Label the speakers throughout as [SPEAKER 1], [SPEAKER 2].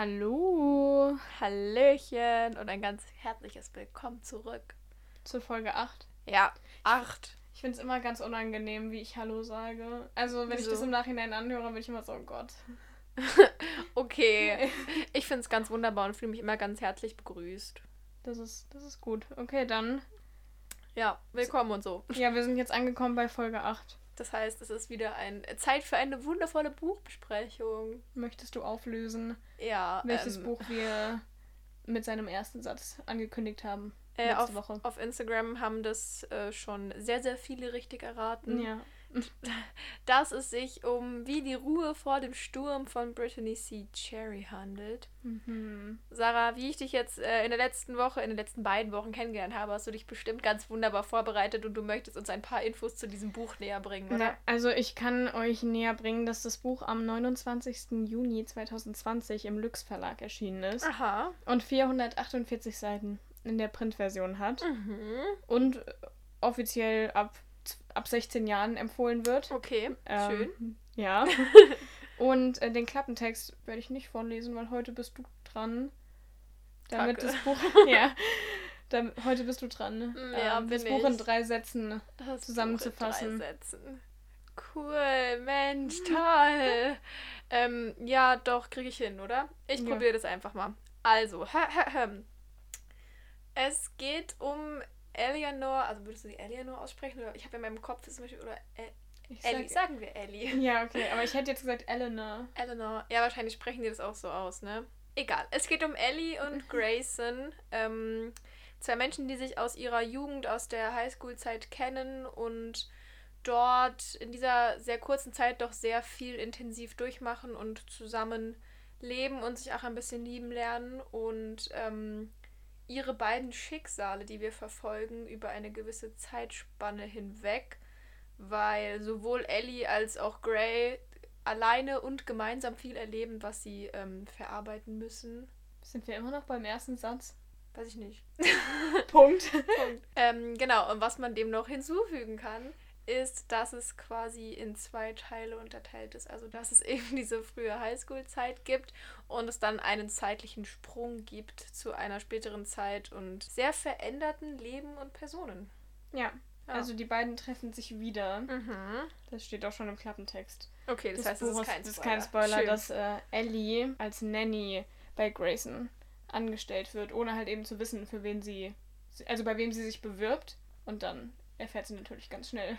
[SPEAKER 1] Hallo
[SPEAKER 2] Hallöchen und ein ganz herzliches Willkommen zurück.
[SPEAKER 1] zur Folge 8.
[SPEAKER 2] Ja, acht.
[SPEAKER 1] Ich finde es immer ganz unangenehm, wie ich Hallo sage. Also, wenn ich
[SPEAKER 2] Wieso?
[SPEAKER 1] das im Nachhinein anhöre, bin ich immer so, oh Gott.
[SPEAKER 2] Okay. Ich finde es ganz wunderbar und fühle mich immer ganz herzlich begrüßt.
[SPEAKER 1] Das ist, das ist gut. Okay, dann.
[SPEAKER 2] Ja, willkommen und so.
[SPEAKER 1] Ja, wir sind jetzt angekommen bei Folge 8.
[SPEAKER 2] Das heißt, es ist wieder ein Zeit für eine wundervolle Buchbesprechung.
[SPEAKER 1] Möchtest du auflösen,
[SPEAKER 2] Ja.
[SPEAKER 1] welches
[SPEAKER 2] ähm,
[SPEAKER 1] Buch wir mit seinem ersten Satz angekündigt haben?
[SPEAKER 2] Äh,
[SPEAKER 1] letzte
[SPEAKER 2] auf,
[SPEAKER 1] Woche.
[SPEAKER 2] auf Instagram haben das äh, schon sehr, sehr viele richtig erraten.
[SPEAKER 1] Ja.
[SPEAKER 2] Dass es sich um Wie die Ruhe vor dem Sturm von Brittany C. Cherry handelt.
[SPEAKER 1] Mhm.
[SPEAKER 2] Sarah, wie ich dich jetzt äh, in der letzten Woche, in den letzten beiden Wochen kennengelernt habe, hast du dich bestimmt ganz wunderbar vorbereitet und du möchtest uns ein paar Infos zu diesem Buch näher bringen, oder?
[SPEAKER 1] Ja, also ich kann euch näher bringen, dass das Buch am 29. Juni 2020 im Lüx Verlag erschienen ist
[SPEAKER 2] Aha.
[SPEAKER 1] und 448 Seiten in der Printversion hat
[SPEAKER 2] Mhm.
[SPEAKER 1] und offiziell ab, ab 16 Jahren empfohlen wird.
[SPEAKER 2] Okay,
[SPEAKER 1] Ähm,
[SPEAKER 2] schön.
[SPEAKER 1] Ja. und äh, den Klappentext werde ich nicht vorlesen, weil heute bist du dran. Damit
[SPEAKER 2] Kacke.
[SPEAKER 1] das Buch. ja. Dann, heute bist du dran.
[SPEAKER 2] Mm, ja,
[SPEAKER 1] ähm, das Buch in
[SPEAKER 2] ich.
[SPEAKER 1] drei Sätzen.
[SPEAKER 2] Das
[SPEAKER 1] zusammenzufassen.
[SPEAKER 2] In drei Sätzen. Cool, Mensch, toll. ähm, ja, doch, kriege ich hin, oder? Ich
[SPEAKER 1] Ja.
[SPEAKER 2] probiere das einfach mal. Also, es geht um Eleanor, also würdest du die Eleanor aussprechen? Oder ich habe in meinem Kopf zum Beispiel, oder El
[SPEAKER 1] Ich
[SPEAKER 2] Ellie,
[SPEAKER 1] sag,
[SPEAKER 2] sagen wir Ellie.
[SPEAKER 1] ja, okay, aber ich hätte jetzt gesagt Eleanor.
[SPEAKER 2] Eleanor. Ja, wahrscheinlich sprechen die das auch so aus, ne? Egal. Es geht um Ellie und Grayson. Ähm, zwei Menschen, die sich aus ihrer Jugend, aus der Highschool-Zeit kennen und dort in dieser sehr kurzen Zeit doch sehr viel intensiv durchmachen und zusammen leben und sich auch ein bisschen lieben lernen. Und ähm, ihre beiden Schicksale, die wir verfolgen, über eine gewisse Zeitspanne hinweg, weil sowohl Ellie als auch Gray alleine und gemeinsam viel erleben, was sie ähm, verarbeiten müssen.
[SPEAKER 1] Sind wir immer noch beim ersten Satz?
[SPEAKER 2] Weiß ich nicht.
[SPEAKER 1] Punkt.
[SPEAKER 2] ähm, genau, und was man dem noch hinzufügen kann, ist, dass es quasi in zwei Teile unterteilt ist. Also, dass es eben diese frühe Highschool-Zeit gibt und es dann einen zeitlichen Sprung gibt zu einer späteren Zeit und sehr veränderten Leben und Personen.
[SPEAKER 1] Ja.
[SPEAKER 2] Ja.
[SPEAKER 1] Also die beiden treffen sich wieder.
[SPEAKER 2] Mhm.
[SPEAKER 1] Das steht auch schon im Klappentext.
[SPEAKER 2] Okay, das, heißt, es ist kein
[SPEAKER 1] das
[SPEAKER 2] Spoiler.
[SPEAKER 1] ist kein Spoiler, dass äh, Ellie als Nanny bei Grayson angestellt wird, ohne halt eben zu wissen, für wen sie, also bei wem sie sich bewirbt. Und dann erfährt sie natürlich ganz schnell,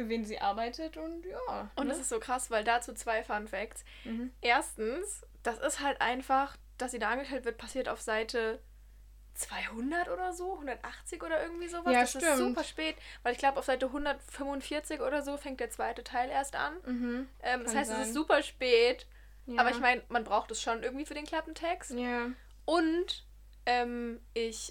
[SPEAKER 1] für wen sie arbeitet und ja.
[SPEAKER 2] Und
[SPEAKER 1] ne?
[SPEAKER 2] das ist so krass, weil dazu zwei Fun Facts.
[SPEAKER 1] Mhm.
[SPEAKER 2] Erstens, das ist halt einfach, dass sie da angestellt wird, passiert auf Seite 200 oder so, 180 oder irgendwie sowas.
[SPEAKER 1] Ja,
[SPEAKER 2] das ist
[SPEAKER 1] stimmt.
[SPEAKER 2] super spät, weil ich glaube, auf Seite 145 oder so fängt der zweite Teil erst an.
[SPEAKER 1] Mhm.
[SPEAKER 2] Ähm, das heißt, es
[SPEAKER 1] sein.
[SPEAKER 2] ist super spät.
[SPEAKER 1] Ja.
[SPEAKER 2] Aber ich meine, man braucht es schon irgendwie für den Klappentext.
[SPEAKER 1] Ja.
[SPEAKER 2] Und ähm, ich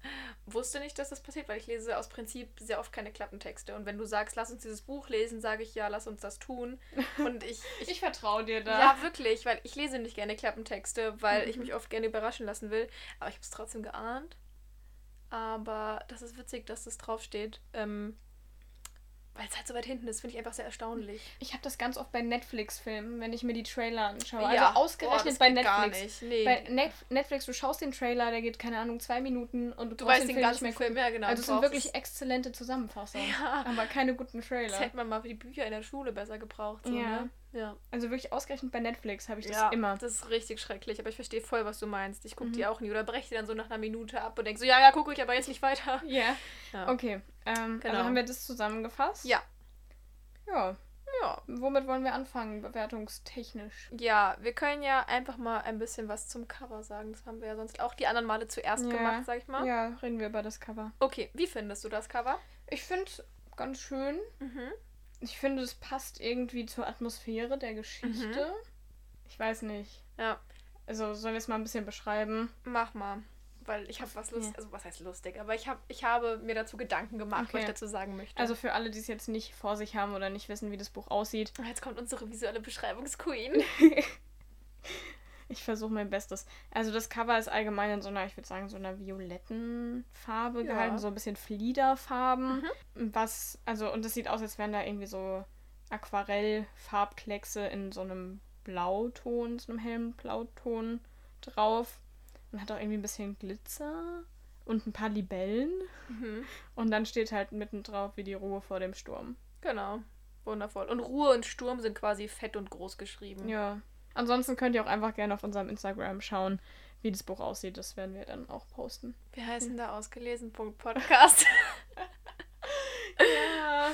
[SPEAKER 2] wusste nicht, dass das passiert, weil ich lese aus Prinzip sehr oft keine Klappentexte. Und wenn du sagst, lass uns dieses Buch lesen, sage ich ja, lass uns das tun. Und ich, ich
[SPEAKER 1] Ich vertraue dir da.
[SPEAKER 2] ja, wirklich, weil ich lese nicht gerne Klappentexte, weil ich
[SPEAKER 1] Mhm.
[SPEAKER 2] mich oft gerne überraschen lassen will. Aber ich habe es trotzdem geahnt. Aber das ist witzig, dass das draufsteht. Ähm, weil es halt so weit hinten ist, finde ich einfach sehr erstaunlich.
[SPEAKER 1] Ich habe das ganz oft bei Netflix-Filmen, wenn ich mir die Trailer anschaue.
[SPEAKER 2] Ja.
[SPEAKER 1] Also ausgerechnet
[SPEAKER 2] das
[SPEAKER 1] bei Netflix.
[SPEAKER 2] nicht. Nee.
[SPEAKER 1] Bei Net Netflix, du schaust den Trailer, der geht, keine Ahnung, zwei Minuten und du,
[SPEAKER 2] du weißt den
[SPEAKER 1] Film
[SPEAKER 2] ganzen
[SPEAKER 1] nicht mehr
[SPEAKER 2] Film, ja genau.
[SPEAKER 1] Also es
[SPEAKER 2] du
[SPEAKER 1] sind wirklich exzellente Zusammenfassungen.
[SPEAKER 2] Ja.
[SPEAKER 1] Aber keine guten
[SPEAKER 2] Das
[SPEAKER 1] Trailer.
[SPEAKER 2] hätte man mal für die Bücher in der Schule besser gebraucht. So,
[SPEAKER 1] Ja.
[SPEAKER 2] Ne? Ja.
[SPEAKER 1] Also wirklich ausgerechnet bei Netflix habe ich das
[SPEAKER 2] ja,
[SPEAKER 1] immer.
[SPEAKER 2] das ist richtig schrecklich, aber ich verstehe voll, was du meinst. Ich gucke
[SPEAKER 1] Mhm.
[SPEAKER 2] die auch nie oder breche die dann so nach einer Minute ab und denke so, ja, ja, gucke ich aber jetzt nicht weiter.
[SPEAKER 1] Ja.
[SPEAKER 2] Ja.
[SPEAKER 1] Okay. Ähm,
[SPEAKER 2] Genau.
[SPEAKER 1] Also haben wir das zusammengefasst?
[SPEAKER 2] Ja.
[SPEAKER 1] Ja.
[SPEAKER 2] Ja.
[SPEAKER 1] Womit wollen wir anfangen, bewertungstechnisch?
[SPEAKER 2] Ja, wir können ja einfach mal ein bisschen was zum Cover sagen. Das haben wir ja sonst auch die anderen Male zuerst
[SPEAKER 1] Ja.
[SPEAKER 2] gemacht, sag ich mal.
[SPEAKER 1] Ja, reden wir über das Cover.
[SPEAKER 2] Okay, wie findest du das Cover?
[SPEAKER 1] Ich finde es ganz schön.
[SPEAKER 2] Mhm.
[SPEAKER 1] Ich finde, es passt irgendwie zur Atmosphäre der Geschichte. Ich weiß nicht.
[SPEAKER 2] Ja,
[SPEAKER 1] Also, sollen wir es mal ein bisschen beschreiben?
[SPEAKER 2] mach mal. Weil ich habe was lustig,
[SPEAKER 1] Ja.
[SPEAKER 2] also was heißt lustig, aber ich, hab, ich habe mir dazu Gedanken gemacht, was
[SPEAKER 1] Okay.
[SPEAKER 2] ich dazu sagen möchte.
[SPEAKER 1] Also, für alle, die es jetzt nicht vor sich haben oder nicht wissen, wie das Buch aussieht,
[SPEAKER 2] jetzt kommt unsere visuelle Beschreibungsqueen.
[SPEAKER 1] ich versuche mein Bestes. Also, das Cover ist allgemein in so einer, ich würde sagen, so einer violetten Farbe
[SPEAKER 2] Ja.
[SPEAKER 1] gehalten, so ein bisschen Fliederfarben. Was, also, und das sieht aus, als wären da irgendwie so Aquarellfarbkleckse in so einem Blauton, so einem hellen Blauton drauf und hat auch irgendwie ein bisschen Glitzer und ein paar Libellen.
[SPEAKER 2] Mhm.
[SPEAKER 1] Und dann steht halt mitten drauf wie die Ruhe vor dem Sturm.
[SPEAKER 2] Genau. Wundervoll. Und Ruhe und Sturm sind quasi fett und groß geschrieben.
[SPEAKER 1] Ja. Ansonsten könnt ihr auch einfach gerne auf unserem Instagram schauen, wie das Buch aussieht. Das werden wir dann auch posten.
[SPEAKER 2] Wir heißen da ausgelesen.podcast.
[SPEAKER 1] Ja.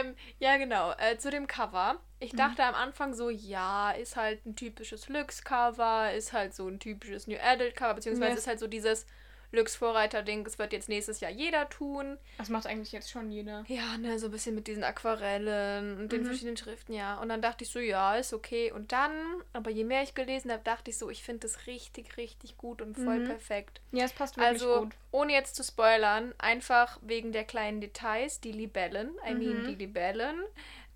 [SPEAKER 2] ähm, ja, genau. Äh, zu dem Cover. Ich dachte am Anfang so, ja, ist halt ein typisches Lux-Cover, ist halt so ein typisches New Adult-Cover, beziehungsweise
[SPEAKER 1] Ja.
[SPEAKER 2] ist halt so dieses Lux-Vorreiter-Ding, das wird jetzt nächstes Jahr jeder tun.
[SPEAKER 1] Das macht eigentlich jetzt schon jeder.
[SPEAKER 2] Ja, ne, so ein bisschen mit diesen Aquarellen und den
[SPEAKER 1] Mhm.
[SPEAKER 2] verschiedenen Schriften, ja. Und dann dachte ich so, ja, ist okay. Und dann, aber je mehr ich gelesen habe, dachte ich so, ich finde das richtig, richtig gut und voll
[SPEAKER 1] Mhm.
[SPEAKER 2] perfekt.
[SPEAKER 1] Ja, es passt wirklich
[SPEAKER 2] Also,
[SPEAKER 1] gut.
[SPEAKER 2] ohne jetzt zu spoilern, einfach wegen der kleinen Details, die Libellen, I mean
[SPEAKER 1] Mhm.
[SPEAKER 2] die Libellen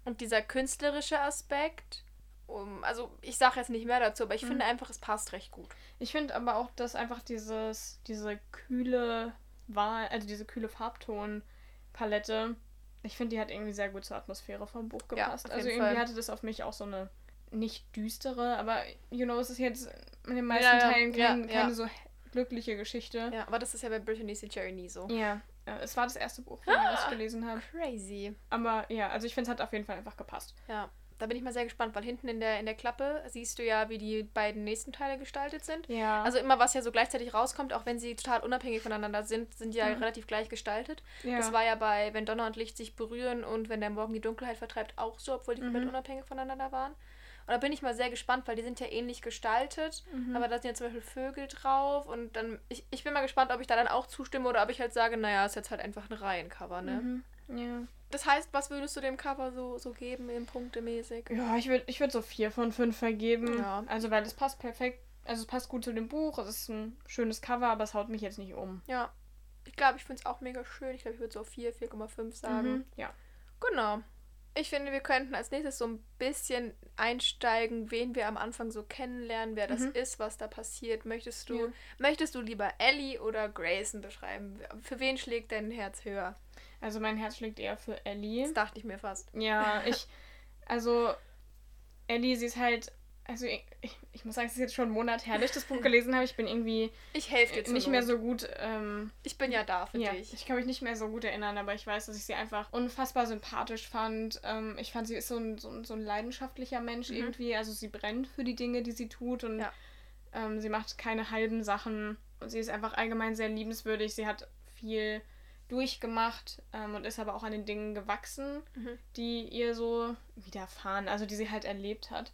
[SPEAKER 2] und dieser künstlerische Aspekt. Um, also, ich sage jetzt nicht mehr dazu, aber ich
[SPEAKER 1] Mhm.
[SPEAKER 2] finde einfach, es passt recht gut.
[SPEAKER 1] Ich finde aber auch, dass einfach dieses, diese kühle Wahl, also diese kühle Farbtonpalette, ich finde, die hat irgendwie sehr gut zur Atmosphäre vom Buch
[SPEAKER 2] Ja,
[SPEAKER 1] gepasst.
[SPEAKER 2] auf
[SPEAKER 1] also irgendwie
[SPEAKER 2] Fall.
[SPEAKER 1] hatte das auf mich auch so eine nicht düstere, aber you know, es ist jetzt in den meisten
[SPEAKER 2] Ja, ja,
[SPEAKER 1] Teilen
[SPEAKER 2] ja,
[SPEAKER 1] kein,
[SPEAKER 2] ja.
[SPEAKER 1] keine so glückliche Geschichte.
[SPEAKER 2] Ja, aber das ist ja bei Brittany St. Cherry nie so.
[SPEAKER 1] Ja, es war das erste Buch, von dem ich gelesen habe.
[SPEAKER 2] Crazy.
[SPEAKER 1] Aber ja, also ich finde, es hat auf jeden Fall einfach gepasst.
[SPEAKER 2] Ja, da bin ich mal sehr gespannt, weil hinten in der, in der Klappe siehst du ja, wie die beiden nächsten Teile gestaltet sind.
[SPEAKER 1] Ja.
[SPEAKER 2] Also immer, was ja so gleichzeitig rauskommt, auch wenn sie total unabhängig voneinander sind, sind ja
[SPEAKER 1] Mhm.
[SPEAKER 2] relativ gleich gestaltet.
[SPEAKER 1] ja.
[SPEAKER 2] Das war ja bei Wenn Donner und Licht sich berühren und Wenn der Morgen die Dunkelheit vertreibt auch so, obwohl die komplett
[SPEAKER 1] Mhm.
[SPEAKER 2] unabhängig voneinander waren. Und da bin ich mal sehr gespannt, weil die sind ja ähnlich gestaltet,
[SPEAKER 1] Mhm.
[SPEAKER 2] aber da sind ja zum Beispiel Vögel drauf und dann, ich, ich bin mal gespannt, ob ich da dann auch zustimme oder ob ich halt sage, naja, ist jetzt halt einfach ein Reihencover, ne?
[SPEAKER 1] Mhm. Ja.
[SPEAKER 2] Das heißt, was würdest du dem Cover so, so geben, in punktemäßig?
[SPEAKER 1] Ja, ich würde ich würd so vier von fünf vergeben.
[SPEAKER 2] Ja.
[SPEAKER 1] Also, weil es passt perfekt. Also, es passt gut zu dem Buch. Es ist ein schönes Cover, aber es haut mich jetzt nicht um.
[SPEAKER 2] Ja. Ich glaube, ich finde es auch mega schön. Ich glaube, ich würde so 4, 4,5 sagen.
[SPEAKER 1] Mhm. Ja.
[SPEAKER 2] Genau. Ich finde, wir könnten als nächstes so ein bisschen einsteigen, wen wir am Anfang so kennenlernen, wer das
[SPEAKER 1] Mhm.
[SPEAKER 2] ist, was da passiert. Möchtest du,
[SPEAKER 1] Ja.
[SPEAKER 2] möchtest du lieber Ellie oder Grayson beschreiben? Für wen schlägt dein Herz höher?
[SPEAKER 1] Also, mein Herz schlägt eher für Ellie.
[SPEAKER 2] Das dachte ich mir fast.
[SPEAKER 1] Ja, ich. Also, Ellie, sie ist halt. Also, ich, ich, muss sagen, es ist jetzt schon einen Monat her, dass ich das Buch gelesen habe. Ich bin irgendwie
[SPEAKER 2] Ich helfe dir zur
[SPEAKER 1] nicht mehr so gut. Ähm,
[SPEAKER 2] Ich bin ja da für
[SPEAKER 1] ja,
[SPEAKER 2] dich.
[SPEAKER 1] ich kann mich nicht mehr so gut erinnern, aber ich weiß, dass ich sie einfach unfassbar sympathisch fand. Ähm, ich fand, sie ist so ein, so ein, so ein leidenschaftlicher Mensch
[SPEAKER 2] Mhm.
[SPEAKER 1] irgendwie. Also, sie brennt für die Dinge, die sie tut und
[SPEAKER 2] Ja.
[SPEAKER 1] ähm, sie macht keine halben Sachen. Und sie ist einfach allgemein sehr liebenswürdig. Sie hat viel durchgemacht ähm, und ist aber auch an den Dingen gewachsen,
[SPEAKER 2] Mhm.
[SPEAKER 1] die ihr so widerfahren, also die sie halt erlebt hat.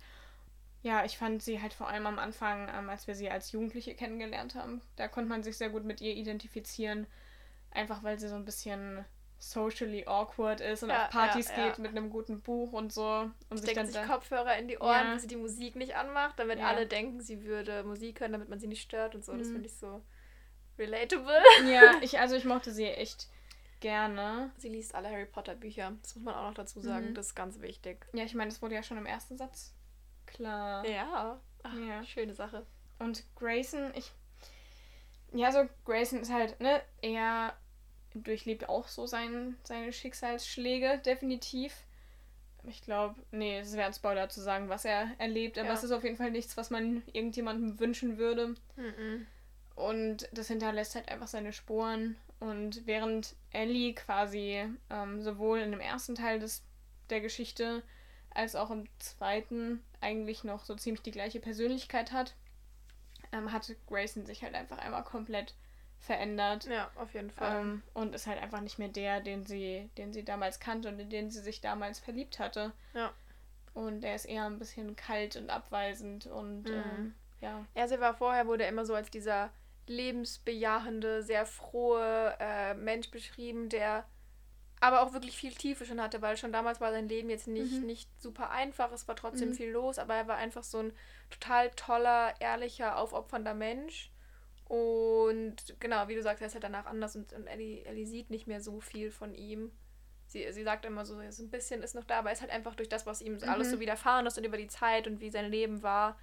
[SPEAKER 1] Ja, ich fand sie halt vor allem am Anfang, ähm, als wir sie als Jugendliche kennengelernt haben, da konnte man sich sehr gut mit ihr identifizieren, einfach weil sie so ein bisschen socially awkward ist und
[SPEAKER 2] Ja,
[SPEAKER 1] auf Partys
[SPEAKER 2] ja, ja.
[SPEAKER 1] geht mit einem guten Buch und so und sich
[SPEAKER 2] Steckt
[SPEAKER 1] dann
[SPEAKER 2] sich
[SPEAKER 1] da,
[SPEAKER 2] Kopfhörer in die Ohren,
[SPEAKER 1] Ja.
[SPEAKER 2] wenn sie die Musik nicht anmacht, damit alle denken, sie würde Musik hören, damit man sie nicht stört und so. Das
[SPEAKER 1] Mhm.
[SPEAKER 2] finde ich so relatable.
[SPEAKER 1] ja, ich also ich mochte sie echt gerne.
[SPEAKER 2] Sie liest alle Harry Potter Bücher. Das muss man auch noch dazu sagen.
[SPEAKER 1] Mhm.
[SPEAKER 2] Das ist ganz wichtig.
[SPEAKER 1] Ja, ich meine, das wurde ja schon im ersten Satz klar.
[SPEAKER 2] Ja. Ach,
[SPEAKER 1] Ja.
[SPEAKER 2] Schöne Sache.
[SPEAKER 1] Und Grayson, ich. Ja, so Grayson ist halt, ne, er durchlebt auch so sein, seine Schicksalsschläge, definitiv. Ich glaube, nee, es wäre ein Spoiler zu sagen, was er erlebt, aber
[SPEAKER 2] Ja.
[SPEAKER 1] es ist auf jeden Fall nichts, was man irgendjemandem wünschen würde.
[SPEAKER 2] Mhm.
[SPEAKER 1] Und das hinterlässt halt einfach seine Spuren. Und während Ellie quasi ähm, sowohl in dem ersten Teil des, der Geschichte als auch im zweiten eigentlich noch so ziemlich die gleiche Persönlichkeit hat, ähm, hat Grayson sich halt einfach einmal komplett verändert.
[SPEAKER 2] Ja, auf jeden Fall.
[SPEAKER 1] Ähm, und ist halt einfach nicht mehr der, den sie, den sie damals kannte und in den sie sich damals verliebt hatte.
[SPEAKER 2] Ja.
[SPEAKER 1] Und er ist eher ein bisschen kalt und abweisend und
[SPEAKER 2] Mhm.
[SPEAKER 1] ähm, ja.
[SPEAKER 2] Er sie war vorher, wurde er immer so als dieser lebensbejahende, sehr frohe äh, Mensch beschrieben, der aber auch wirklich viel Tiefe schon hatte, weil schon damals war sein Leben jetzt nicht,
[SPEAKER 1] Mhm.
[SPEAKER 2] nicht super einfach, es war trotzdem
[SPEAKER 1] Mhm.
[SPEAKER 2] viel los, aber er war einfach so ein total toller, ehrlicher, aufopfernder Mensch. Und genau, wie du sagst, er ist halt danach anders und, und Ellie, Ellie sieht nicht mehr so viel von ihm. Sie, sie sagt immer so, so ein bisschen ist noch da, aber er ist halt einfach durch das, was ihm
[SPEAKER 1] Mhm.
[SPEAKER 2] alles so widerfahren ist und über die Zeit und wie sein Leben war,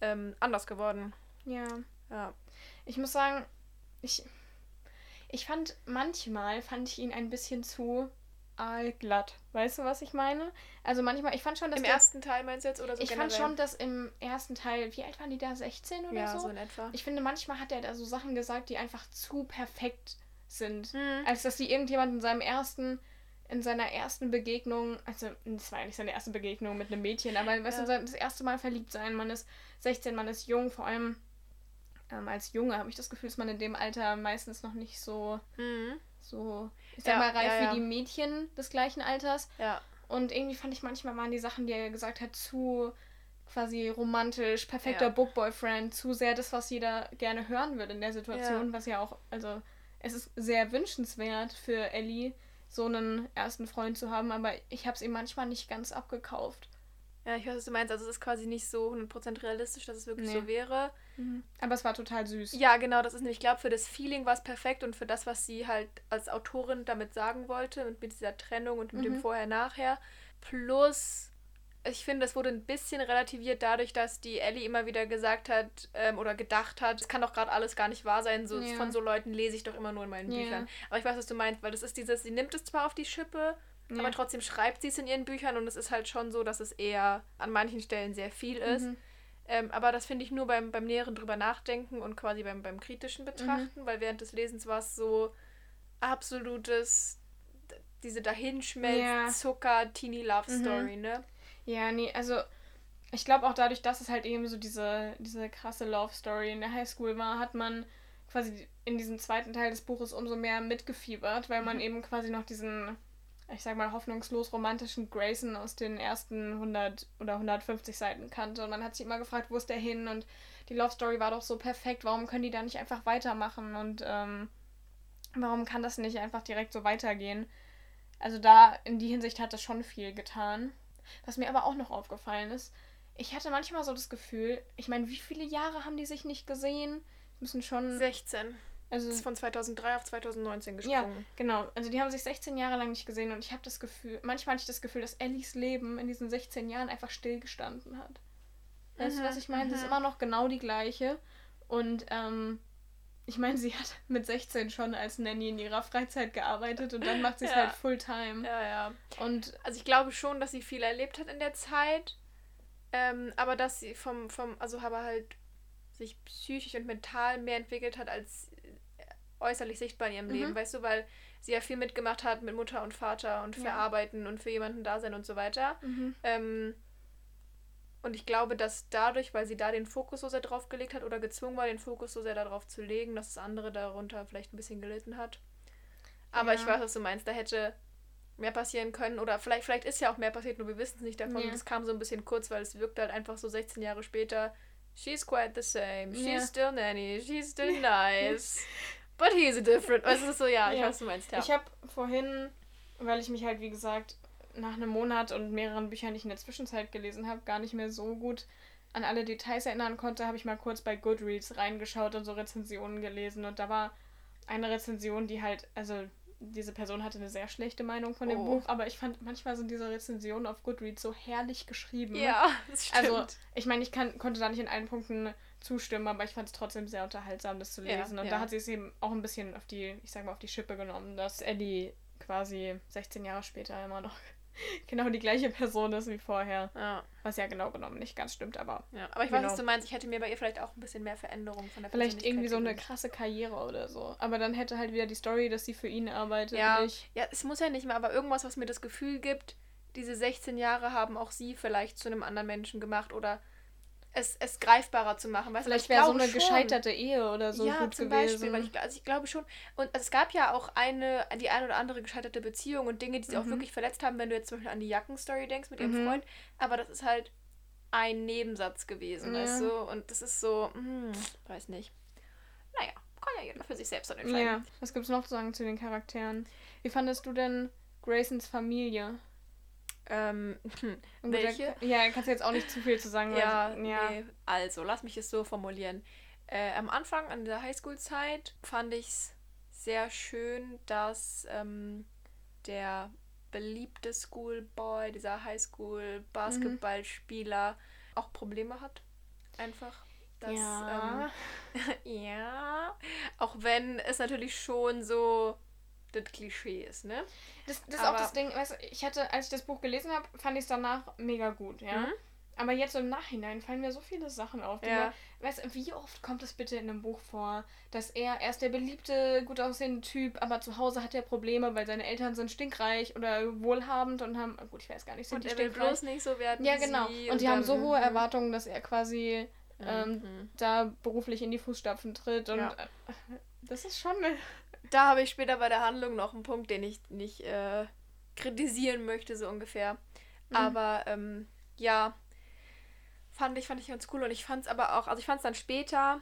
[SPEAKER 2] ähm, anders geworden.
[SPEAKER 1] Ja.
[SPEAKER 2] Ja.
[SPEAKER 1] Ich muss sagen, ich, ich fand manchmal fand ich ihn ein bisschen zu aalglatt. Weißt du, was ich meine? Also manchmal, ich fand schon, dass
[SPEAKER 2] Im
[SPEAKER 1] der,
[SPEAKER 2] ersten Teil meinst du jetzt oder so
[SPEAKER 1] ich
[SPEAKER 2] generell?
[SPEAKER 1] fand schon, dass im ersten Teil, wie alt waren die da? 16 oder
[SPEAKER 2] ja,
[SPEAKER 1] so?
[SPEAKER 2] so in etwa.
[SPEAKER 1] Ich finde, manchmal hat er da so Sachen gesagt, die einfach zu perfekt sind.
[SPEAKER 2] Hm.
[SPEAKER 1] Als dass die irgendjemand in seinem ersten, in seiner ersten Begegnung, also das war ja nicht seine erste Begegnung mit einem Mädchen, aber weißt
[SPEAKER 2] Ja.
[SPEAKER 1] du, das erste Mal verliebt sein, man ist 16, man ist jung, vor allem ähm, als Junge habe ich das Gefühl, dass man in dem Alter meistens noch nicht so,
[SPEAKER 2] Mhm.
[SPEAKER 1] so, ich sag
[SPEAKER 2] Ja,
[SPEAKER 1] mal, reif
[SPEAKER 2] ja, ja.
[SPEAKER 1] wie die Mädchen des gleichen Alters. Und irgendwie fand ich manchmal waren die Sachen, die er gesagt hat, zu quasi romantisch, perfekter. Bookboyfriend, zu sehr das, was jeder gerne hören würde in der Situation, was ja auch, also es ist sehr wünschenswert für Ellie, so einen ersten Freund zu haben, aber ich habe es ihm manchmal nicht ganz abgekauft.
[SPEAKER 2] Ja, ich weiß, was du meinst. Also es ist quasi nicht so 100% realistisch, dass es wirklich
[SPEAKER 1] Nee.
[SPEAKER 2] so wäre.
[SPEAKER 1] Aber es war total süß.
[SPEAKER 2] Ja, genau, das ist nämlich, ich glaube, für das Feeling war es perfekt und für das, was sie halt als Autorin damit sagen wollte und mit dieser Trennung und mit dem
[SPEAKER 1] Mhm.
[SPEAKER 2] Vorher-Nachher. Plus, ich finde, es wurde ein bisschen relativiert dadurch, dass die Ellie immer wieder gesagt hat ähm, oder gedacht hat, es kann doch gerade alles gar nicht wahr sein, so,
[SPEAKER 1] Ja.
[SPEAKER 2] von so Leuten lese ich doch immer nur in meinen
[SPEAKER 1] Ja.
[SPEAKER 2] Büchern. Aber ich weiß, was du meinst, weil das ist dieses, sie nimmt es zwar auf die Schippe,
[SPEAKER 1] Ja.
[SPEAKER 2] aber trotzdem schreibt sie es in ihren Büchern und es ist halt schon so, dass es eher an manchen Stellen sehr viel ist.
[SPEAKER 1] Mhm.
[SPEAKER 2] Ähm, aber das finde ich nur beim, beim näheren drüber nachdenken und quasi beim, beim kritischen
[SPEAKER 1] Mhm.
[SPEAKER 2] Betrachten, weil während des Lesens war es so absolutes, diese dahinschmelz
[SPEAKER 1] Ja.
[SPEAKER 2] Zucker, Teenie Love
[SPEAKER 1] Mhm.
[SPEAKER 2] Story, ne?
[SPEAKER 1] Ja, nee, also ich glaube auch dadurch, dass es halt eben so diese, diese krasse Love Story in der Highschool war, hat man quasi in diesem zweiten Teil des Buches umso mehr mitgefiebert, weil man
[SPEAKER 2] Mhm.
[SPEAKER 1] eben quasi noch diesen, ich sag mal, hoffnungslos romantischen Grayson aus den ersten 100 oder 150 Seiten kannte. Und man hat sich immer gefragt, wo ist der hin? Und die Love Story war doch so perfekt, warum können die da nicht einfach weitermachen? Und ähm, warum kann das nicht einfach direkt so weitergehen? Also da in die Hinsicht hat das schon viel getan. Was mir aber auch noch aufgefallen ist, ich hatte manchmal so das Gefühl, ich meine, wie viele Jahre haben die sich nicht gesehen? Müssen schon.
[SPEAKER 2] 16.
[SPEAKER 1] Also,
[SPEAKER 2] Das ist von 2003 auf 2019
[SPEAKER 1] ja,
[SPEAKER 2] gesprungen.
[SPEAKER 1] genau. Also die haben sich 16 Jahre lang nicht gesehen und ich habe das Gefühl, manchmal hatte ich das Gefühl, dass Ellies Leben in diesen 16 Jahren einfach stillgestanden hat. Weißt du,
[SPEAKER 2] Mhm,
[SPEAKER 1] was ich meine? Sie ist
[SPEAKER 2] mhm.
[SPEAKER 1] immer noch genau die gleiche. Und ähm, ich meine, sie hat mit 16 schon als Nanny in ihrer Freizeit gearbeitet und dann macht sie es
[SPEAKER 2] Ja.
[SPEAKER 1] halt Fulltime.
[SPEAKER 2] Ja, ja.
[SPEAKER 1] Und
[SPEAKER 2] Also ich glaube schon, dass sie viel erlebt hat in der Zeit. Ähm, aber dass sie vom, vom, also aber halt sich psychisch und mental mehr entwickelt hat als äußerlich sichtbar in ihrem
[SPEAKER 1] Mhm.
[SPEAKER 2] Leben, weißt du, weil sie ja viel mitgemacht hat mit Mutter und Vater und
[SPEAKER 1] Ja.
[SPEAKER 2] verarbeiten und für jemanden da sein und so weiter.
[SPEAKER 1] mhm.
[SPEAKER 2] Ähm, und ich glaube, dass dadurch, weil sie da den Fokus so sehr drauf gelegt hat oder gezwungen war, den Fokus so sehr darauf zu legen, dass das andere darunter vielleicht ein bisschen gelitten hat. Aber
[SPEAKER 1] Ja.
[SPEAKER 2] ich weiß, was du meinst. Da hätte mehr passieren können oder vielleicht, vielleicht ist ja auch mehr passiert, nur wir wissen es nicht davon.
[SPEAKER 1] Ja.
[SPEAKER 2] Das kam so ein bisschen kurz, weil es wirkt halt einfach so 16 Jahre später. She's quite the same. She's
[SPEAKER 1] Ja.
[SPEAKER 2] still nanny. She's still nice. But he's a different. Weißt du, so, ja, ich
[SPEAKER 1] Ja.
[SPEAKER 2] weiß, was du meinst. Ja.
[SPEAKER 1] Ich habe vorhin, weil ich mich halt, wie gesagt, nach einem Monat und mehreren Büchern, die ich in der Zwischenzeit gelesen habe, gar nicht mehr so gut an alle Details erinnern konnte, habe ich mal kurz bei Goodreads reingeschaut und so Rezensionen gelesen. Und da war eine Rezension, die halt, also diese Person hatte eine sehr schlechte Meinung von dem
[SPEAKER 2] Oh.
[SPEAKER 1] Buch, aber ich fand, manchmal sind diese Rezensionen auf Goodreads so herrlich geschrieben.
[SPEAKER 2] ja, das stimmt.
[SPEAKER 1] Also, ich meine, ich kann, konnte da nicht in allen Punkten zustimmen, aber ich fand es trotzdem sehr unterhaltsam, das zu
[SPEAKER 2] Ja,
[SPEAKER 1] lesen. und
[SPEAKER 2] ja.
[SPEAKER 1] da hat sie es eben auch ein bisschen auf die, ich sag mal, auf die Schippe genommen, dass Ellie quasi 16 Jahre später immer noch genau die gleiche Person ist wie vorher.
[SPEAKER 2] ja.
[SPEAKER 1] Was ja genau genommen nicht ganz stimmt, aber
[SPEAKER 2] Ja, aber ich
[SPEAKER 1] Genau.
[SPEAKER 2] weiß, was du meinst. Ich hätte mir bei ihr vielleicht auch ein bisschen mehr Veränderung von der
[SPEAKER 1] vielleicht irgendwie so eine krasse Karriere oder so. Aber dann hätte halt wieder die Story, dass sie für ihn arbeitet.
[SPEAKER 2] Ja, ja, es muss ja nicht mehr, aber irgendwas, was mir das Gefühl gibt, diese 16 Jahre haben auch sie vielleicht zu einem anderen Menschen gemacht oder es, es greifbarer zu machen. Weißt
[SPEAKER 1] Vielleicht
[SPEAKER 2] ich
[SPEAKER 1] wäre so eine
[SPEAKER 2] schon-
[SPEAKER 1] gescheiterte Ehe oder so
[SPEAKER 2] ja,
[SPEAKER 1] gut
[SPEAKER 2] zum
[SPEAKER 1] gewesen.
[SPEAKER 2] Beispiel, weil ich, also ich glaube schon. Und also es gab ja auch eine, die eine oder andere gescheiterte Beziehung und Dinge, die sie auch
[SPEAKER 1] Mhm.
[SPEAKER 2] wirklich verletzt haben, wenn du jetzt zum Beispiel an die Jackenstory denkst mit ihrem
[SPEAKER 1] Mhm.
[SPEAKER 2] Freund. Aber das ist halt ein Nebensatz gewesen,
[SPEAKER 1] Ja.
[SPEAKER 2] weißt du? Und das ist so, hm, weiß nicht. Naja, kann ja jeder für sich selbst dann entscheiden.
[SPEAKER 1] Ja. Was gibt's noch zu sagen zu den Charakteren? Wie fandest du denn Graysons Familie?
[SPEAKER 2] Ähm, welche?
[SPEAKER 1] da- Ja, kannst du jetzt auch nicht zu viel zu sagen. weil-
[SPEAKER 2] Ja,
[SPEAKER 1] ja.
[SPEAKER 2] Nee. also lass mich es so formulieren. Äh, am Anfang, an der Highschool-Zeit, fand ich es sehr schön, dass ähm, der beliebte Schoolboy, dieser Highschool-Basketballspieler, auch Probleme hat. Einfach. Dass,
[SPEAKER 1] ja.
[SPEAKER 2] ähm, ja. Auch wenn es natürlich schon so das Klischee ist, ne?
[SPEAKER 1] Das, das ist auch das Ding, weißt du, ich hatte, als ich das Buch gelesen habe, fand ich es danach mega gut, ja. Mhm. Aber jetzt im Nachhinein fallen mir so viele Sachen auf. Ja. Man, weißt du, wie oft kommt es bitte in einem Buch vor, dass er, er ist der beliebte, gut aussehende Typ, aber zu Hause hat er Probleme, weil seine Eltern sind stinkreich oder wohlhabend und haben, gut, ich weiß gar nicht, sind
[SPEAKER 2] und die er will bloß nicht so werden
[SPEAKER 1] Ja, genau. Und, und die haben so hohe mhm. Erwartungen, dass er quasi ähm, mhm. da beruflich in die Fußstapfen tritt und ja. äh, das ist schon...
[SPEAKER 2] Da habe ich später bei der Handlung noch einen Punkt, den ich nicht äh, kritisieren möchte, so ungefähr. Mhm. Aber ähm, ja, fand ich, fand ich ganz cool. Und ich fand es aber auch, also ich fand es dann später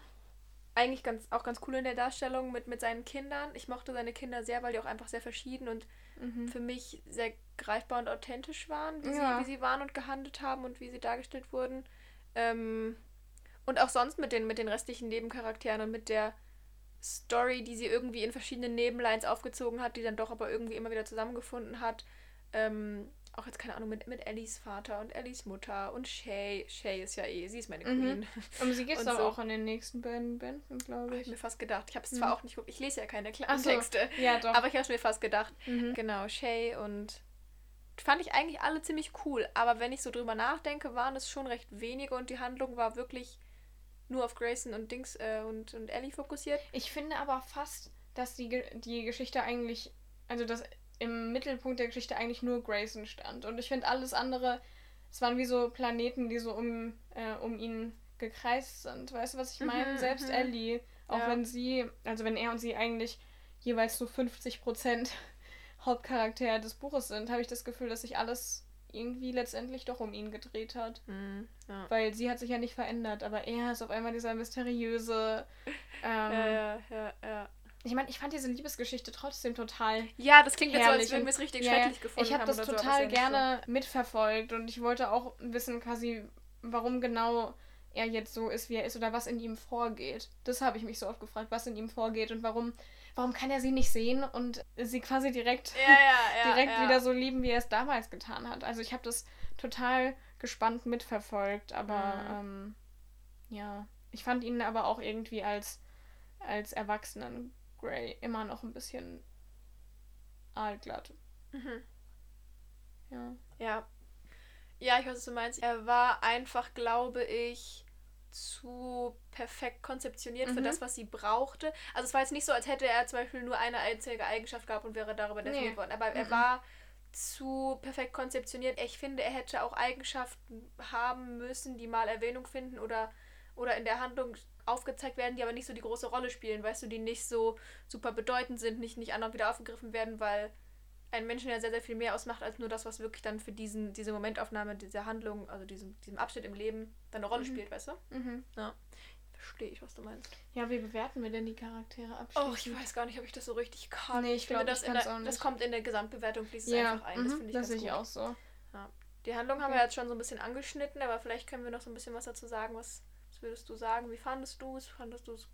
[SPEAKER 2] eigentlich ganz, auch ganz cool in der Darstellung mit, mit seinen Kindern. Ich mochte seine Kinder sehr, weil die auch einfach sehr verschieden und mhm. für mich sehr greifbar und authentisch waren, wie, ja. sie, wie sie waren und gehandelt haben und wie sie dargestellt wurden. Ähm, und auch sonst mit den, mit den restlichen Nebencharakteren und mit der Story, die sie irgendwie in verschiedenen Nebenlines aufgezogen hat, die dann doch aber irgendwie immer wieder zusammengefunden hat. Ähm, auch jetzt keine Ahnung, mit, mit Ellies Vater und Ellies Mutter und Shay. Shay ist ja eh, sie ist meine mhm. Queen.
[SPEAKER 1] Um sie geht es aber so. auch in den nächsten beiden Bänden, glaube ich.
[SPEAKER 2] Hab ich mir fast gedacht. Ich habe es mhm. zwar auch nicht geguckt, ich lese ja keine kleinen so. Texte. Ja, doch. Aber ich habe es mir fast gedacht. Mhm. Genau, Shay und fand ich eigentlich alle ziemlich cool. Aber wenn ich so drüber nachdenke, waren es schon recht wenige und die Handlung war wirklich nur auf Grayson und Dings äh, und, und Ellie fokussiert.
[SPEAKER 1] Ich finde aber fast, dass die, die Geschichte eigentlich, also das im Mittelpunkt der Geschichte eigentlich nur Grayson stand. Und ich finde alles andere, es waren wie so Planeten, die so um, äh, um ihn gekreist sind. Weißt du, was ich meine? Mhm, Selbst mhm. Ellie, auch ja. wenn sie, also wenn er und sie eigentlich jeweils so 50 Prozent Hauptcharakter des Buches sind, habe ich das Gefühl, dass sich alles irgendwie letztendlich doch um ihn gedreht hat. Mhm, ja. Weil sie hat sich ja nicht verändert, aber er ist auf einmal dieser mysteriöse. Ähm, ja, ja, ja, ja. Ich meine, ich fand diese Liebesgeschichte trotzdem total.
[SPEAKER 2] Ja, das klingt jetzt so, als würden wir es richtig ja, schrecklich
[SPEAKER 1] gefunden Ich habe das total so, gerne so. mitverfolgt und ich wollte auch wissen, quasi, warum genau er jetzt so ist, wie er ist oder was in ihm vorgeht. Das habe ich mich so oft gefragt, was in ihm vorgeht und warum, warum kann er sie nicht sehen und sie quasi direkt, ja, ja, direkt wieder so lieben, wie er es damals getan hat. Also ich habe das total gespannt mitverfolgt, aber mhm. ähm, ja, ich fand ihn aber auch irgendwie als als Erwachsenen Grey immer noch ein bisschen aalglatt. Mhm.
[SPEAKER 2] Ja. Ja. Ja, ich weiß, was du meinst. Er war einfach, glaube ich, zu perfekt konzeptioniert mhm. für das, was sie brauchte. Also es war jetzt nicht so, als hätte er zum Beispiel nur eine einzige Eigenschaft gehabt und wäre darüber definiert nee. worden. Aber mhm. er war zu perfekt konzeptioniert. Ich finde, er hätte auch Eigenschaften haben müssen, die mal Erwähnung finden oder, oder in der Handlung aufgezeigt werden, die aber nicht so die große Rolle spielen, weißt du, die nicht so super bedeutend sind, nicht, nicht anderen wieder aufgegriffen werden, weil ein Menschen ja sehr, sehr viel mehr ausmacht, als nur das, was wirklich dann für diesen, diese Momentaufnahme, diese Handlung, also diesem, diesem Abschnitt im Leben dann eine Rolle mhm. spielt, weißt du? Mhm. Ja. Verstehe ich, was du meinst.
[SPEAKER 1] Ja, wie bewerten wir denn die Charaktere abschließend?
[SPEAKER 2] Oh, ich weiß gar nicht, ob ich das so richtig kann. Nee, ich, ich finde, das, in der, das kommt in der Gesamtbewertung fließt ja. einfach ein. Das mhm, finde ich das sehe ich auch so. Ja. Die Handlung okay. haben wir jetzt schon so ein bisschen angeschnitten, aber vielleicht können wir noch so ein bisschen was dazu sagen, was was würdest du sagen? Wie fandest du es? Fandest du es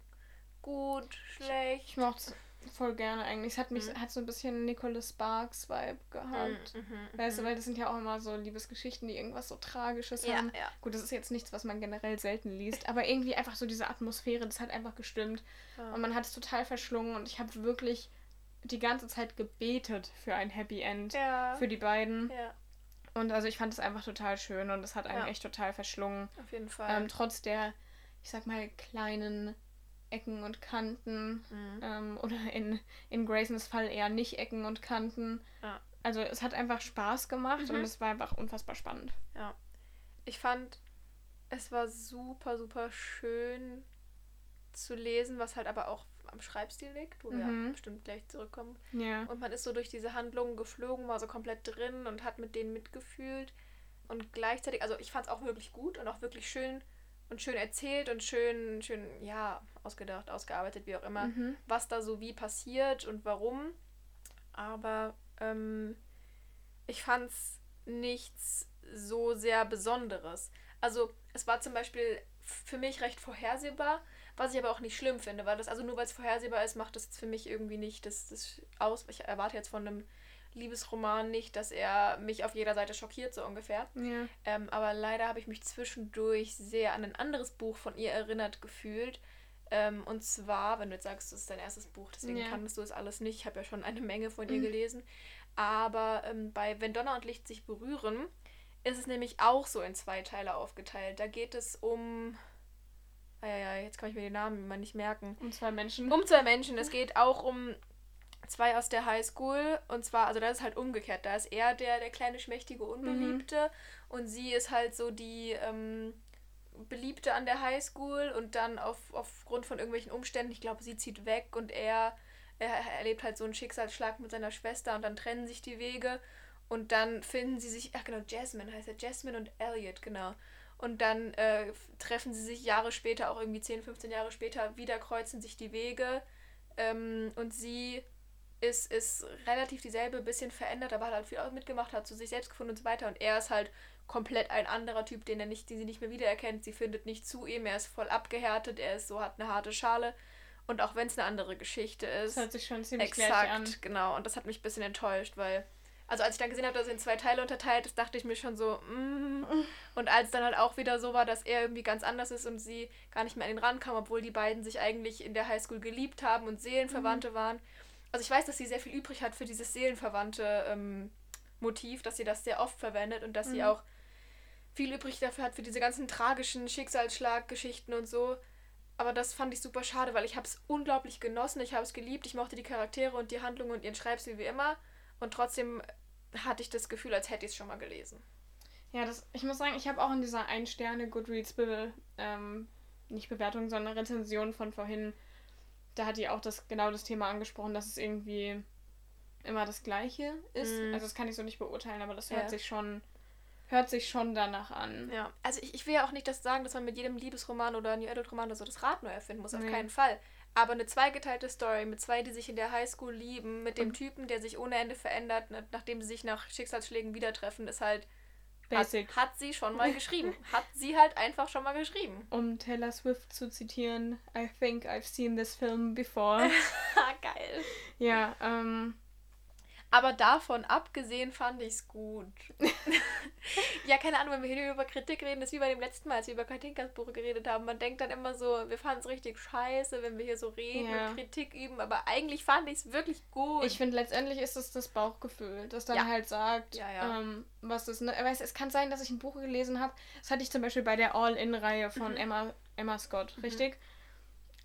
[SPEAKER 2] gut, schlecht?
[SPEAKER 1] Ich mochte es voll gerne eigentlich. Es hat mich mhm. hat so ein bisschen Nicholas Sparks Vibe gehabt. Mhm, mhm, weißt du, mhm. weil das sind ja auch immer so Liebesgeschichten, die irgendwas so Tragisches ja, haben. Ja. Gut, das ist jetzt nichts, was man generell selten liest, aber irgendwie einfach so diese Atmosphäre, das hat einfach gestimmt. Ja. Und man hat es total verschlungen und ich habe wirklich die ganze Zeit gebetet für ein Happy End ja. für die beiden. Ja. Und also ich fand es einfach total schön und es hat einen echt total verschlungen.
[SPEAKER 2] Auf jeden Fall.
[SPEAKER 1] Ähm, trotz der, ich sag mal, kleinen Ecken und Kanten. Mhm. Ähm, oder in, in Graysons Fall eher nicht Ecken und Kanten. Ja. Also es hat einfach Spaß gemacht mhm. und es war einfach unfassbar spannend.
[SPEAKER 2] Ja. Ich fand, es war super, super schön zu lesen, was halt aber auch am Schreibstil liegt, wo mhm. wir bestimmt gleich zurückkommen. Ja. Und man ist so durch diese Handlungen geflogen, war so komplett drin und hat mit denen mitgefühlt. Und gleichzeitig, also ich fand es auch wirklich gut und auch wirklich schön und schön erzählt und schön, schön, ja, ausgedacht, ausgearbeitet, wie auch immer, mhm. was da so wie passiert und warum. Aber ähm, ich fand es nichts so sehr Besonderes. Also es war zum Beispiel für mich recht vorhersehbar, was ich aber auch nicht schlimm finde, weil das, also nur weil es vorhersehbar ist, macht das für mich irgendwie nicht das, das aus. Ich erwarte jetzt von einem Liebesroman nicht, dass er mich auf jeder Seite schockiert, so ungefähr. Ja. Ähm, aber leider habe ich mich zwischendurch sehr an ein anderes Buch von ihr erinnert gefühlt, Ähm, und zwar, wenn du jetzt sagst, das ist dein erstes Buch, deswegen
[SPEAKER 1] Ja.
[SPEAKER 2] kanntest du es alles nicht. Ich habe ja schon eine Menge von ihr
[SPEAKER 1] Mhm.
[SPEAKER 2] gelesen. Aber ähm, bei Wenn Donner und Licht sich berühren, ist es nämlich auch so in zwei Teile aufgeteilt. Da geht es um. Ah, ja, ja, jetzt kann ich mir den Namen immer nicht merken.
[SPEAKER 1] Um zwei Menschen.
[SPEAKER 2] Um zwei Menschen. Es geht auch um zwei aus der Highschool. Und zwar, also da ist halt umgekehrt. Da ist er der, der kleine, schmächtige, Unbeliebte. Und sie ist halt so die ähm, Beliebte an der Highschool. Und dann auf, aufgrund von irgendwelchen Umständen, ich glaube, sie zieht weg und er, er erlebt halt so einen Schicksalsschlag mit seiner Schwester. Und dann trennen sich die Wege. Und dann finden sie sich, ach genau, Jasmine heißt er, Jasmine und Elliot, genau. Und dann äh, treffen sie sich Jahre später, auch irgendwie 10, 15 Jahre später, wieder kreuzen sich die Wege. Ähm, und sie ist, ist relativ dieselbe, bisschen verändert, aber hat halt viel mitgemacht, hat zu sich selbst gefunden und so weiter. Und er ist halt komplett ein anderer Typ, den er nicht, den sie nicht mehr wiedererkennt. Sie findet nicht zu ihm, er ist voll abgehärtet, er ist so, hat eine harte Schale. Und auch wenn es eine andere Geschichte ist.
[SPEAKER 1] Das hört sich schon ziemlich gleich
[SPEAKER 2] Exakt,
[SPEAKER 1] an.
[SPEAKER 2] genau. Und das hat mich ein bisschen enttäuscht, weil. Also als ich dann gesehen habe, dass es in zwei Teile unterteilt ist, dachte ich mir schon so, mm. Und als dann halt auch wieder so war, dass er irgendwie ganz anders ist und sie gar nicht mehr an ihn rankam, obwohl die beiden sich eigentlich in der Highschool geliebt haben und Seelenverwandte
[SPEAKER 1] Mhm.
[SPEAKER 2] waren. Also ich weiß, dass sie sehr viel übrig hat für dieses Seelenverwandte ähm, Motiv, dass sie das sehr oft verwendet und dass sie
[SPEAKER 1] Mhm.
[SPEAKER 2] auch viel übrig dafür hat für diese ganzen tragischen Schicksalsschlaggeschichten und so. Aber das fand ich super schade, weil ich habe es unglaublich genossen, ich habe es geliebt, ich mochte die Charaktere und die Handlung und ihren Schreibstil wie immer. Und trotzdem hatte ich das Gefühl, als hätte ich es schon mal gelesen.
[SPEAKER 1] Ja, das, ich muss sagen, ich habe auch in dieser Ein-Sterne-Goodreads-Be ähm, nicht Bewertung, sondern Rezension von vorhin, da hat die auch das genau das Thema angesprochen, dass es irgendwie immer das Gleiche ist.
[SPEAKER 2] Mhm.
[SPEAKER 1] Also das kann ich so nicht beurteilen, aber das
[SPEAKER 2] Ja.
[SPEAKER 1] hört sich schon hört sich schon danach an.
[SPEAKER 2] Ja, also ich, ich will ja auch nicht das sagen, dass man mit jedem Liebesroman oder New Adult Roman oder so das Rad neu erfinden muss, auf
[SPEAKER 1] Nee.
[SPEAKER 2] keinen Fall. Aber eine zweigeteilte Story mit zwei, die sich in der Highschool lieben, mit dem
[SPEAKER 1] Und-
[SPEAKER 2] Typen, der sich ohne Ende verändert, na- nachdem sie sich nach Schicksalsschlägen wieder treffen, ist halt.
[SPEAKER 1] Basic.
[SPEAKER 2] Hat, hat sie schon mal geschrieben. Hat sie halt einfach schon mal geschrieben.
[SPEAKER 1] Um Taylor Swift zu zitieren, I think I've seen this film before.
[SPEAKER 2] Geil.
[SPEAKER 1] ja, ähm,
[SPEAKER 2] Aber davon abgesehen fand ich es gut. ja, keine Ahnung, wenn wir hier über Kritik reden, das ist wie bei dem letzten Mal, als wir über Katinkas Buch geredet haben. Man denkt dann immer so, wir fanden es richtig scheiße, wenn wir hier so reden
[SPEAKER 1] Ja.
[SPEAKER 2] und Kritik üben, aber eigentlich fand ich es wirklich gut.
[SPEAKER 1] ich finde letztendlich ist es das Bauchgefühl, das dann
[SPEAKER 2] Ja.
[SPEAKER 1] halt sagt,
[SPEAKER 2] Ja, ja.
[SPEAKER 1] Ähm, was das, ne, weiß, es kann sein, dass ich ein Buch gelesen habe. Das hatte ich zum Beispiel bei der All-In-Reihe von
[SPEAKER 2] Mhm.
[SPEAKER 1] Emma, Emma Scott, richtig?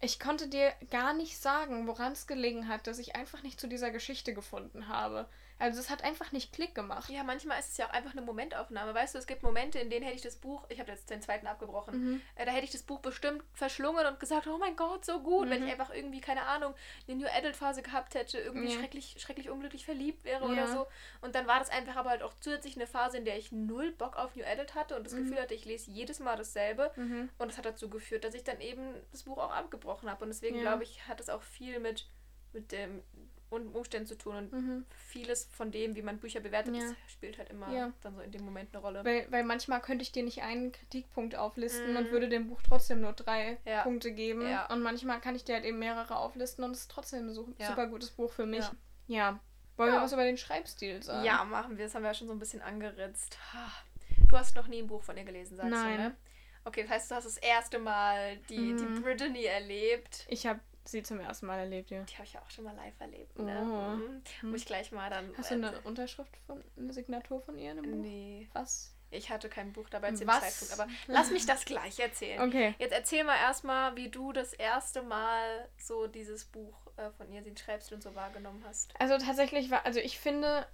[SPEAKER 1] Ich konnte dir gar nicht sagen, woran es gelegen hat, dass ich einfach nicht zu dieser Geschichte gefunden habe. Also es hat einfach nicht Klick gemacht.
[SPEAKER 2] ja, manchmal ist es ja auch einfach eine Momentaufnahme. Weißt du, es gibt Momente, in denen hätte ich das Buch, ich habe jetzt den zweiten abgebrochen,
[SPEAKER 1] Mhm.
[SPEAKER 2] äh, da hätte ich das Buch bestimmt verschlungen und gesagt, oh mein Gott, so gut, wenn
[SPEAKER 1] Mhm.
[SPEAKER 2] ich einfach irgendwie, keine Ahnung, eine New Adult Phase gehabt hätte, irgendwie
[SPEAKER 1] Ja.
[SPEAKER 2] schrecklich, schrecklich unglücklich verliebt wäre
[SPEAKER 1] Ja.
[SPEAKER 2] oder so. Und dann war das einfach aber halt auch zusätzlich eine Phase, in der ich null Bock auf New Adult hatte und das
[SPEAKER 1] Mhm.
[SPEAKER 2] Gefühl hatte, ich lese jedes Mal dasselbe.
[SPEAKER 1] Mhm.
[SPEAKER 2] Und das hat dazu geführt, dass ich dann eben das Buch auch abgebrochen habe. Und deswegen
[SPEAKER 1] Ja.
[SPEAKER 2] glaube ich, hat es auch viel mit, mit dem Um- Umständen zu tun. Und
[SPEAKER 1] Mhm.
[SPEAKER 2] vieles von dem, wie man Bücher bewertet,
[SPEAKER 1] Ja.
[SPEAKER 2] spielt halt immer
[SPEAKER 1] Ja.
[SPEAKER 2] dann so in dem Moment eine Rolle.
[SPEAKER 1] Weil, weil manchmal könnte ich dir nicht einen Kritikpunkt auflisten
[SPEAKER 2] Mhm.
[SPEAKER 1] und würde dem Buch trotzdem nur drei
[SPEAKER 2] Ja.
[SPEAKER 1] Punkte geben. Und manchmal kann ich dir halt eben mehrere auflisten und es ist trotzdem ein super gutes Buch für mich.
[SPEAKER 2] Ja.
[SPEAKER 1] Wollen wir was über den Schreibstil sagen?
[SPEAKER 2] Ja, machen wir. Das haben wir ja schon so ein bisschen angeritzt. Du hast noch nie ein Buch von ihr gelesen, sagst
[SPEAKER 1] Nein.
[SPEAKER 2] du, ne? Okay, das heißt, du hast das erste Mal die,
[SPEAKER 1] Mhm.
[SPEAKER 2] die Brittany erlebt.
[SPEAKER 1] Ich habe sie zum ersten Mal erlebt, ja.
[SPEAKER 2] Die habe ich ja auch schon mal live erlebt. Ne?
[SPEAKER 1] Oh.
[SPEAKER 2] Mhm. Muss ich gleich mal dann.
[SPEAKER 1] Hast du eine Unterschrift von, eine Signatur von ihr in dem Buch?
[SPEAKER 2] Nee,
[SPEAKER 1] Was?
[SPEAKER 2] ich hatte kein Buch dabei zu dem
[SPEAKER 1] Was?
[SPEAKER 2] Zeitpunkt. Aber lass mich das gleich erzählen.
[SPEAKER 1] Okay.
[SPEAKER 2] Jetzt erzähl mal erstmal, wie du das erste Mal so dieses Buch äh, von ihr, den Schreibstil und so wahrgenommen hast.
[SPEAKER 1] Also tatsächlich war, also ich finde,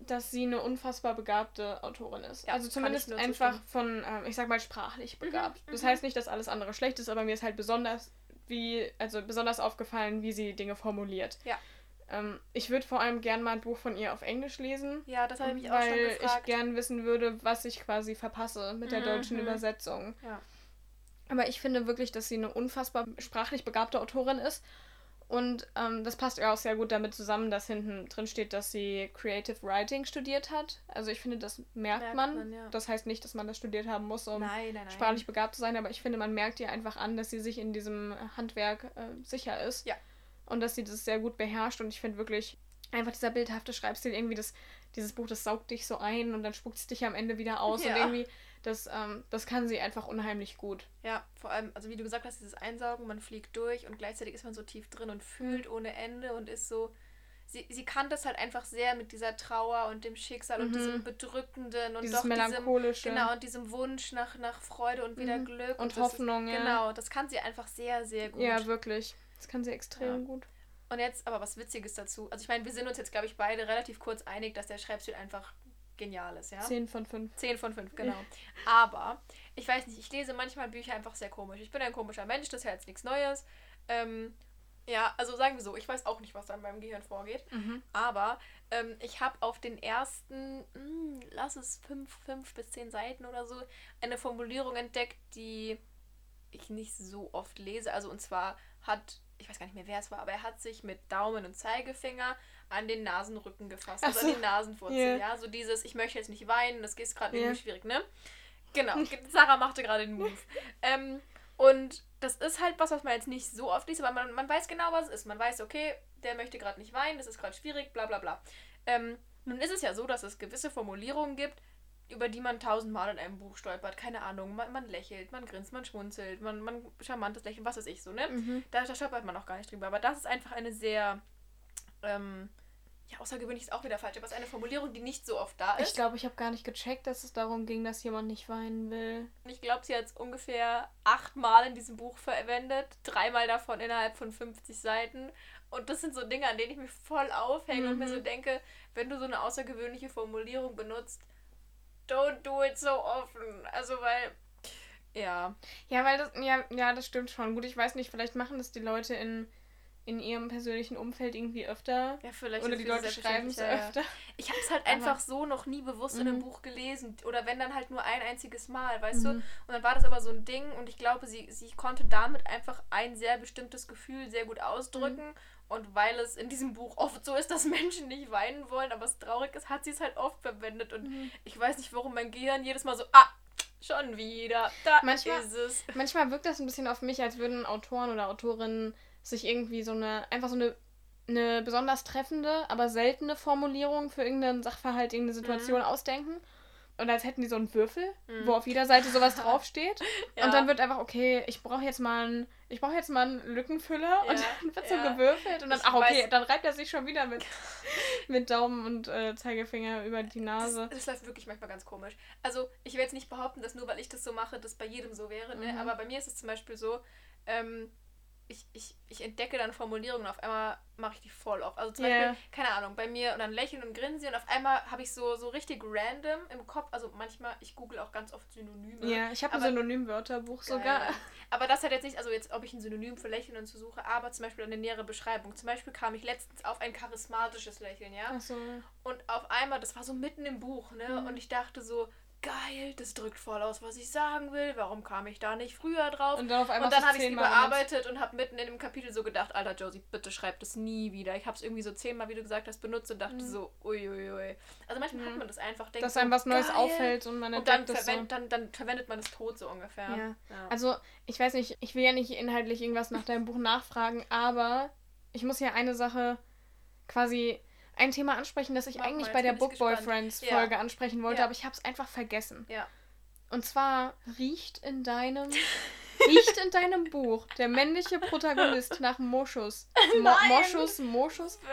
[SPEAKER 1] dass sie eine unfassbar begabte Autorin ist.
[SPEAKER 2] Ja,
[SPEAKER 1] also zumindest einfach von, ähm, ich sag mal, sprachlich begabt. Das
[SPEAKER 2] mhm.
[SPEAKER 1] heißt nicht, dass alles andere schlecht ist, aber mir ist halt besonders wie, also besonders aufgefallen, wie sie Dinge formuliert.
[SPEAKER 2] Ja.
[SPEAKER 1] Ähm, ich würde vor allem gern mal ein Buch von ihr auf Englisch lesen.
[SPEAKER 2] Ja, das habe ich mich auch schon
[SPEAKER 1] weil ich
[SPEAKER 2] gefragt.
[SPEAKER 1] gern wissen würde, was ich quasi verpasse mit der deutschen
[SPEAKER 2] Mhm.
[SPEAKER 1] Übersetzung.
[SPEAKER 2] Ja.
[SPEAKER 1] Aber ich finde wirklich, dass sie eine unfassbar sprachlich begabte Autorin ist. Und ähm, das passt ja auch sehr gut damit zusammen, dass hinten drin steht, dass sie Creative Writing studiert hat. Also ich finde, das merkt,
[SPEAKER 2] Merkt
[SPEAKER 1] man.
[SPEAKER 2] man, ja.
[SPEAKER 1] Das heißt nicht, dass man das studiert haben muss, um
[SPEAKER 2] nein, nein, nein.
[SPEAKER 1] sprachlich begabt zu sein, aber ich finde, man merkt ihr einfach an, dass sie sich in diesem Handwerk äh, sicher ist.
[SPEAKER 2] Ja.
[SPEAKER 1] Und dass sie das sehr gut beherrscht. Und ich finde wirklich einfach dieser bildhafte Schreibstil, irgendwie das, dieses Buch, das saugt dich so ein und dann spuckt es dich am Ende wieder aus.
[SPEAKER 2] Ja.
[SPEAKER 1] Und irgendwie, Das, ähm, das kann sie einfach unheimlich gut.
[SPEAKER 2] Ja, vor allem, also wie du gesagt hast, dieses Einsaugen, man fliegt durch und gleichzeitig ist man so tief drin und fühlt ohne Ende und ist so. Sie, sie kann das halt einfach sehr mit dieser Trauer und dem Schicksal und
[SPEAKER 1] Mhm.
[SPEAKER 2] diesem Bedrückenden und
[SPEAKER 1] Dieses
[SPEAKER 2] doch diesem,
[SPEAKER 1] Melancholische.
[SPEAKER 2] genau, und diesem Wunsch nach, nach Freude und wieder
[SPEAKER 1] Mhm.
[SPEAKER 2] Glück.
[SPEAKER 1] Und
[SPEAKER 2] das
[SPEAKER 1] Hoffnung,
[SPEAKER 2] ist,
[SPEAKER 1] ja.
[SPEAKER 2] Genau, das kann sie einfach sehr, sehr gut.
[SPEAKER 1] Ja, wirklich. Das kann sie extrem
[SPEAKER 2] Ja.
[SPEAKER 1] gut.
[SPEAKER 2] Und jetzt aber was Witziges dazu. Also ich meine, wir sind uns jetzt, glaube ich, beide relativ kurz einig, dass der Schreibstil einfach genial ist, ja?
[SPEAKER 1] 10 von 5.
[SPEAKER 2] 10 von 5, genau. Aber ich weiß nicht, ich lese manchmal Bücher einfach sehr komisch. Ich bin ein komischer Mensch, das ist ja jetzt nichts Neues. Ähm, ja, also sagen wir so, ich weiß auch nicht, was da in meinem Gehirn vorgeht.
[SPEAKER 1] Mhm.
[SPEAKER 2] Aber ähm, ich habe auf den ersten, mh, lass es 5 fünf bis 10 Seiten oder so, eine Formulierung entdeckt, die ich nicht so oft lese. Also und zwar hat, ich weiß gar nicht mehr, wer es war, aber er hat sich mit Daumen und Zeigefinger an den Nasenrücken gefasst, also
[SPEAKER 1] so.
[SPEAKER 2] an die Nasenwurzel,
[SPEAKER 1] Ja.
[SPEAKER 2] ja. So dieses, ich möchte jetzt nicht weinen, das ist gerade
[SPEAKER 1] Ja.
[SPEAKER 2] irgendwie schwierig, ne? Genau, Sarah machte gerade den Move. ähm, und das ist halt was, was man jetzt nicht so oft liest, aber man, man weiß genau, was es ist. Man weiß, okay, der möchte gerade nicht weinen, das ist gerade schwierig, bla bla bla. Ähm, nun ist es ja so, dass es gewisse Formulierungen gibt, über die man tausendmal in einem Buch stolpert. Keine Ahnung, man, man lächelt, man grinst, man schmunzelt, man, man charmantes Lächeln, was weiß ich so, ne?
[SPEAKER 1] Mhm.
[SPEAKER 2] Da, da stolpert man auch gar nicht drüber. Aber das ist einfach eine sehr, ähm, ja, außergewöhnlich ist auch wieder falsch, aber es ist eine Formulierung, die nicht so oft da ist.
[SPEAKER 1] Ich glaube, ich habe gar nicht gecheckt, dass es darum ging, dass jemand nicht weinen will.
[SPEAKER 2] Ich glaube, sie hat es ungefähr achtmal in diesem Buch verwendet. Dreimal davon innerhalb von 50 Seiten. Und das sind so Dinge, an denen ich mich voll aufhänge und mir
[SPEAKER 1] Mhm.
[SPEAKER 2] so denke, wenn du so eine außergewöhnliche Formulierung benutzt, don't do it so often. Also, weil, ja.
[SPEAKER 1] Ja, weil das, ja, ja, das stimmt schon. Gut, ich weiß nicht, vielleicht machen das die Leute in, in ihrem persönlichen Umfeld irgendwie öfter.
[SPEAKER 2] Ja, vielleicht
[SPEAKER 1] Oder die Leute schreiben es
[SPEAKER 2] selbstverständlich, ja,
[SPEAKER 1] öfter.
[SPEAKER 2] Ich habe es halt
[SPEAKER 1] Aber-
[SPEAKER 2] einfach so noch nie bewusst in einem
[SPEAKER 1] Mhm.
[SPEAKER 2] Buch gelesen. Oder wenn dann halt nur ein einziges Mal, weißt du?
[SPEAKER 1] Mhm.
[SPEAKER 2] Und dann war das aber so ein Ding und ich glaube, sie, sie konnte damit einfach ein sehr bestimmtes Gefühl sehr gut ausdrücken.
[SPEAKER 1] Mhm.
[SPEAKER 2] Und weil es in diesem Buch oft so ist, dass Menschen nicht weinen wollen, aber es traurig ist, hat sie es halt oft verwendet. Und
[SPEAKER 1] Mhm.
[SPEAKER 2] ich weiß nicht, warum mein Gehirn jedes Mal so, ah, schon wieder, da
[SPEAKER 1] Manchmal-
[SPEAKER 2] ist es.
[SPEAKER 1] Manchmal wirkt das ein bisschen auf mich, als würden Autoren oder Autorinnen sich irgendwie so eine, einfach so eine, eine besonders treffende, aber seltene Formulierung für irgendeinen Sachverhalt, irgendeine Situation ausdenken. Und als hätten die so einen Würfel,
[SPEAKER 2] Mhm.
[SPEAKER 1] wo auf jeder Seite sowas draufsteht.
[SPEAKER 2] Ja.
[SPEAKER 1] Und dann wird einfach, okay, ich brauche jetzt mal einen, ich brauche jetzt mal einen Lückenfüller und
[SPEAKER 2] Ja,
[SPEAKER 1] dann wird
[SPEAKER 2] ja.
[SPEAKER 1] so gewürfelt und dann,
[SPEAKER 2] Ich
[SPEAKER 1] ach okay,
[SPEAKER 2] weiß-
[SPEAKER 1] dann reibt er sich schon wieder mit, mit Daumen und äh, Zeigefinger über die Nase.
[SPEAKER 2] Das, das läuft wirklich manchmal ganz komisch. Also, ich will jetzt nicht behaupten, dass nur weil ich das so mache, das bei jedem so wäre, ne?
[SPEAKER 1] Mhm.
[SPEAKER 2] aber bei mir ist es zum Beispiel so, ähm, ich, ich, ich entdecke dann Formulierungen und auf einmal mache ich die voll auf. Also zum
[SPEAKER 1] Ja.
[SPEAKER 2] Beispiel, keine Ahnung, bei mir und dann lächeln und grinsen sie und auf einmal habe ich so, so richtig random im Kopf, also manchmal, ich google auch ganz oft Synonyme.
[SPEAKER 1] Ja, ich habe ein Synonymwörterbuch sogar.
[SPEAKER 2] Aber das hat jetzt nicht, also jetzt, ob ich ein Synonym für Lächeln und so suche, aber zum Beispiel eine nähere Beschreibung. Zum Beispiel kam ich letztens auf ein charismatisches Lächeln, ja.
[SPEAKER 1] Achso.
[SPEAKER 2] Und auf einmal, das war so mitten im Buch, ne?
[SPEAKER 1] Mhm.
[SPEAKER 2] Und ich dachte so, geil, das drückt voll aus, was ich sagen will. Warum kam ich da nicht früher drauf?
[SPEAKER 1] Und dann auf einmal
[SPEAKER 2] Und dann habe ich es
[SPEAKER 1] benutzt.
[SPEAKER 2] überarbeitet und habe mitten in dem Kapitel so gedacht, Alter Josie, bitte schreib das nie wieder. Ich habe es irgendwie so zehnmal, wie du gesagt hast, benutzt und dachte
[SPEAKER 1] Mhm.
[SPEAKER 2] so, uiuiui. Also manchmal hat
[SPEAKER 1] Mhm.
[SPEAKER 2] man das einfach, denkt
[SPEAKER 1] Dass
[SPEAKER 2] so,
[SPEAKER 1] einem was Neues
[SPEAKER 2] geil.
[SPEAKER 1] auffällt und man
[SPEAKER 2] Und dann,
[SPEAKER 1] das so.
[SPEAKER 2] verwend, dann, dann verwendet man es tot so ungefähr.
[SPEAKER 1] Ja.
[SPEAKER 2] Ja.
[SPEAKER 1] Also, ich weiß nicht, ich will ja nicht inhaltlich irgendwas nach deinem Buch nachfragen, aber ich muss ja eine Sache quasi ein Thema ansprechen, das ich
[SPEAKER 2] Mach mal,
[SPEAKER 1] eigentlich
[SPEAKER 2] jetzt
[SPEAKER 1] bei der Book
[SPEAKER 2] gespannt.
[SPEAKER 1] Boyfriends
[SPEAKER 2] Ja.
[SPEAKER 1] Folge ansprechen wollte,
[SPEAKER 2] Ja.
[SPEAKER 1] aber ich habe es einfach vergessen.
[SPEAKER 2] ja.
[SPEAKER 1] Und zwar riecht in deinem riecht in deinem Buch der männliche Protagonist nach Moschus. Mo
[SPEAKER 2] Nein.
[SPEAKER 1] Moschus, Moschus.
[SPEAKER 2] Bäh.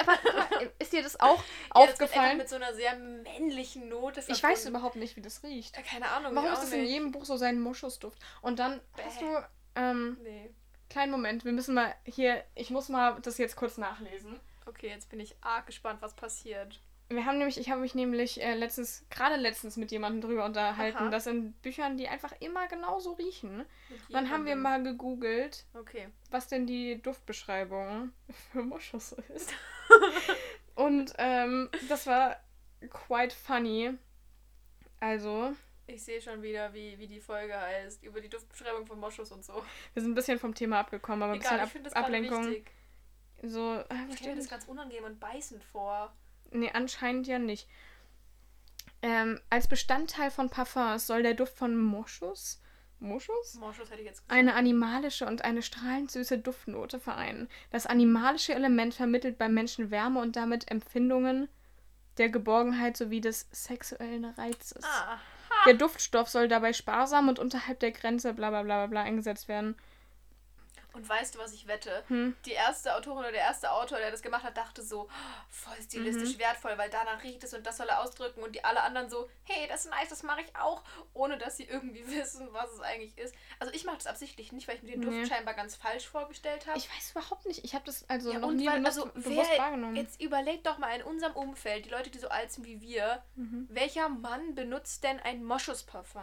[SPEAKER 1] Aber, aber, ist dir das auch
[SPEAKER 2] Ja, das
[SPEAKER 1] aufgefallen?
[SPEAKER 2] mit so einer sehr männlichen Note
[SPEAKER 1] Ich weiß überhaupt nicht, wie das riecht.
[SPEAKER 2] Keine Ahnung.
[SPEAKER 1] Warum ist das in jedem Buch so sein Moschusduft? Und dann
[SPEAKER 2] Bäh.
[SPEAKER 1] hast du ähm,
[SPEAKER 2] Nee.
[SPEAKER 1] Kleinen Moment, wir müssen mal hier, ich muss mal das jetzt kurz nachlesen.
[SPEAKER 2] Okay, jetzt bin ich arg gespannt, was passiert.
[SPEAKER 1] Wir haben nämlich, ich habe mich nämlich äh, letztens, gerade letztens mit jemandem drüber unterhalten,
[SPEAKER 2] Aha.
[SPEAKER 1] dass in Büchern die einfach immer genauso riechen. Dann haben wir mal gegoogelt,
[SPEAKER 2] Okay.
[SPEAKER 1] was denn die Duftbeschreibung für Moschus ist. Und ähm, das war quite funny. Also,
[SPEAKER 2] Ich sehe schon wieder, wie, wie die Folge heißt. Über die Duftbeschreibung von Moschus und so.
[SPEAKER 1] wir sind ein bisschen vom Thema abgekommen, aber ein
[SPEAKER 2] Egal, ich
[SPEAKER 1] bisschen Ab Ablenkung.
[SPEAKER 2] wichtig.
[SPEAKER 1] So,
[SPEAKER 2] Ich stelle mir das ganz unangenehm und beißend vor.
[SPEAKER 1] Nee, anscheinend ja nicht. Ähm, als Bestandteil von Parfums soll der Duft von Moschus, Moschus?
[SPEAKER 2] Moschus hätte ich jetzt gesagt.
[SPEAKER 1] eine animalische und eine strahlend süße Duftnote vereinen. Das animalische Element vermittelt beim Menschen Wärme und damit Empfindungen der Geborgenheit sowie des sexuellen Reizes.
[SPEAKER 2] Aha.
[SPEAKER 1] Der Duftstoff soll dabei sparsam und unterhalb der Grenze bla bla bla bla eingesetzt werden.
[SPEAKER 2] Und weißt du, was ich wette?
[SPEAKER 1] Hm.
[SPEAKER 2] Die erste Autorin oder der erste Autor, der das gemacht hat, dachte so, "Oh, voll stilistisch wertvoll, weil danach riecht es und das soll er ausdrücken. Und die alle anderen so, hey, das ist nice, das mache ich auch, ohne dass sie irgendwie wissen, was es eigentlich ist. Also ich mache das absichtlich nicht, weil ich mir den Duft
[SPEAKER 1] Nee.
[SPEAKER 2] scheinbar ganz falsch vorgestellt habe.
[SPEAKER 1] Ich weiß überhaupt nicht. Ich habe das also
[SPEAKER 2] Ja,
[SPEAKER 1] noch nie
[SPEAKER 2] weil-
[SPEAKER 1] benutzt,
[SPEAKER 2] also
[SPEAKER 1] bewusst wahrgenommen.
[SPEAKER 2] Jetzt überleg doch mal in unserem Umfeld, die Leute, die so alt sind wie wir,
[SPEAKER 1] Mhm.
[SPEAKER 2] welcher Mann benutzt denn ein Moschusparfum?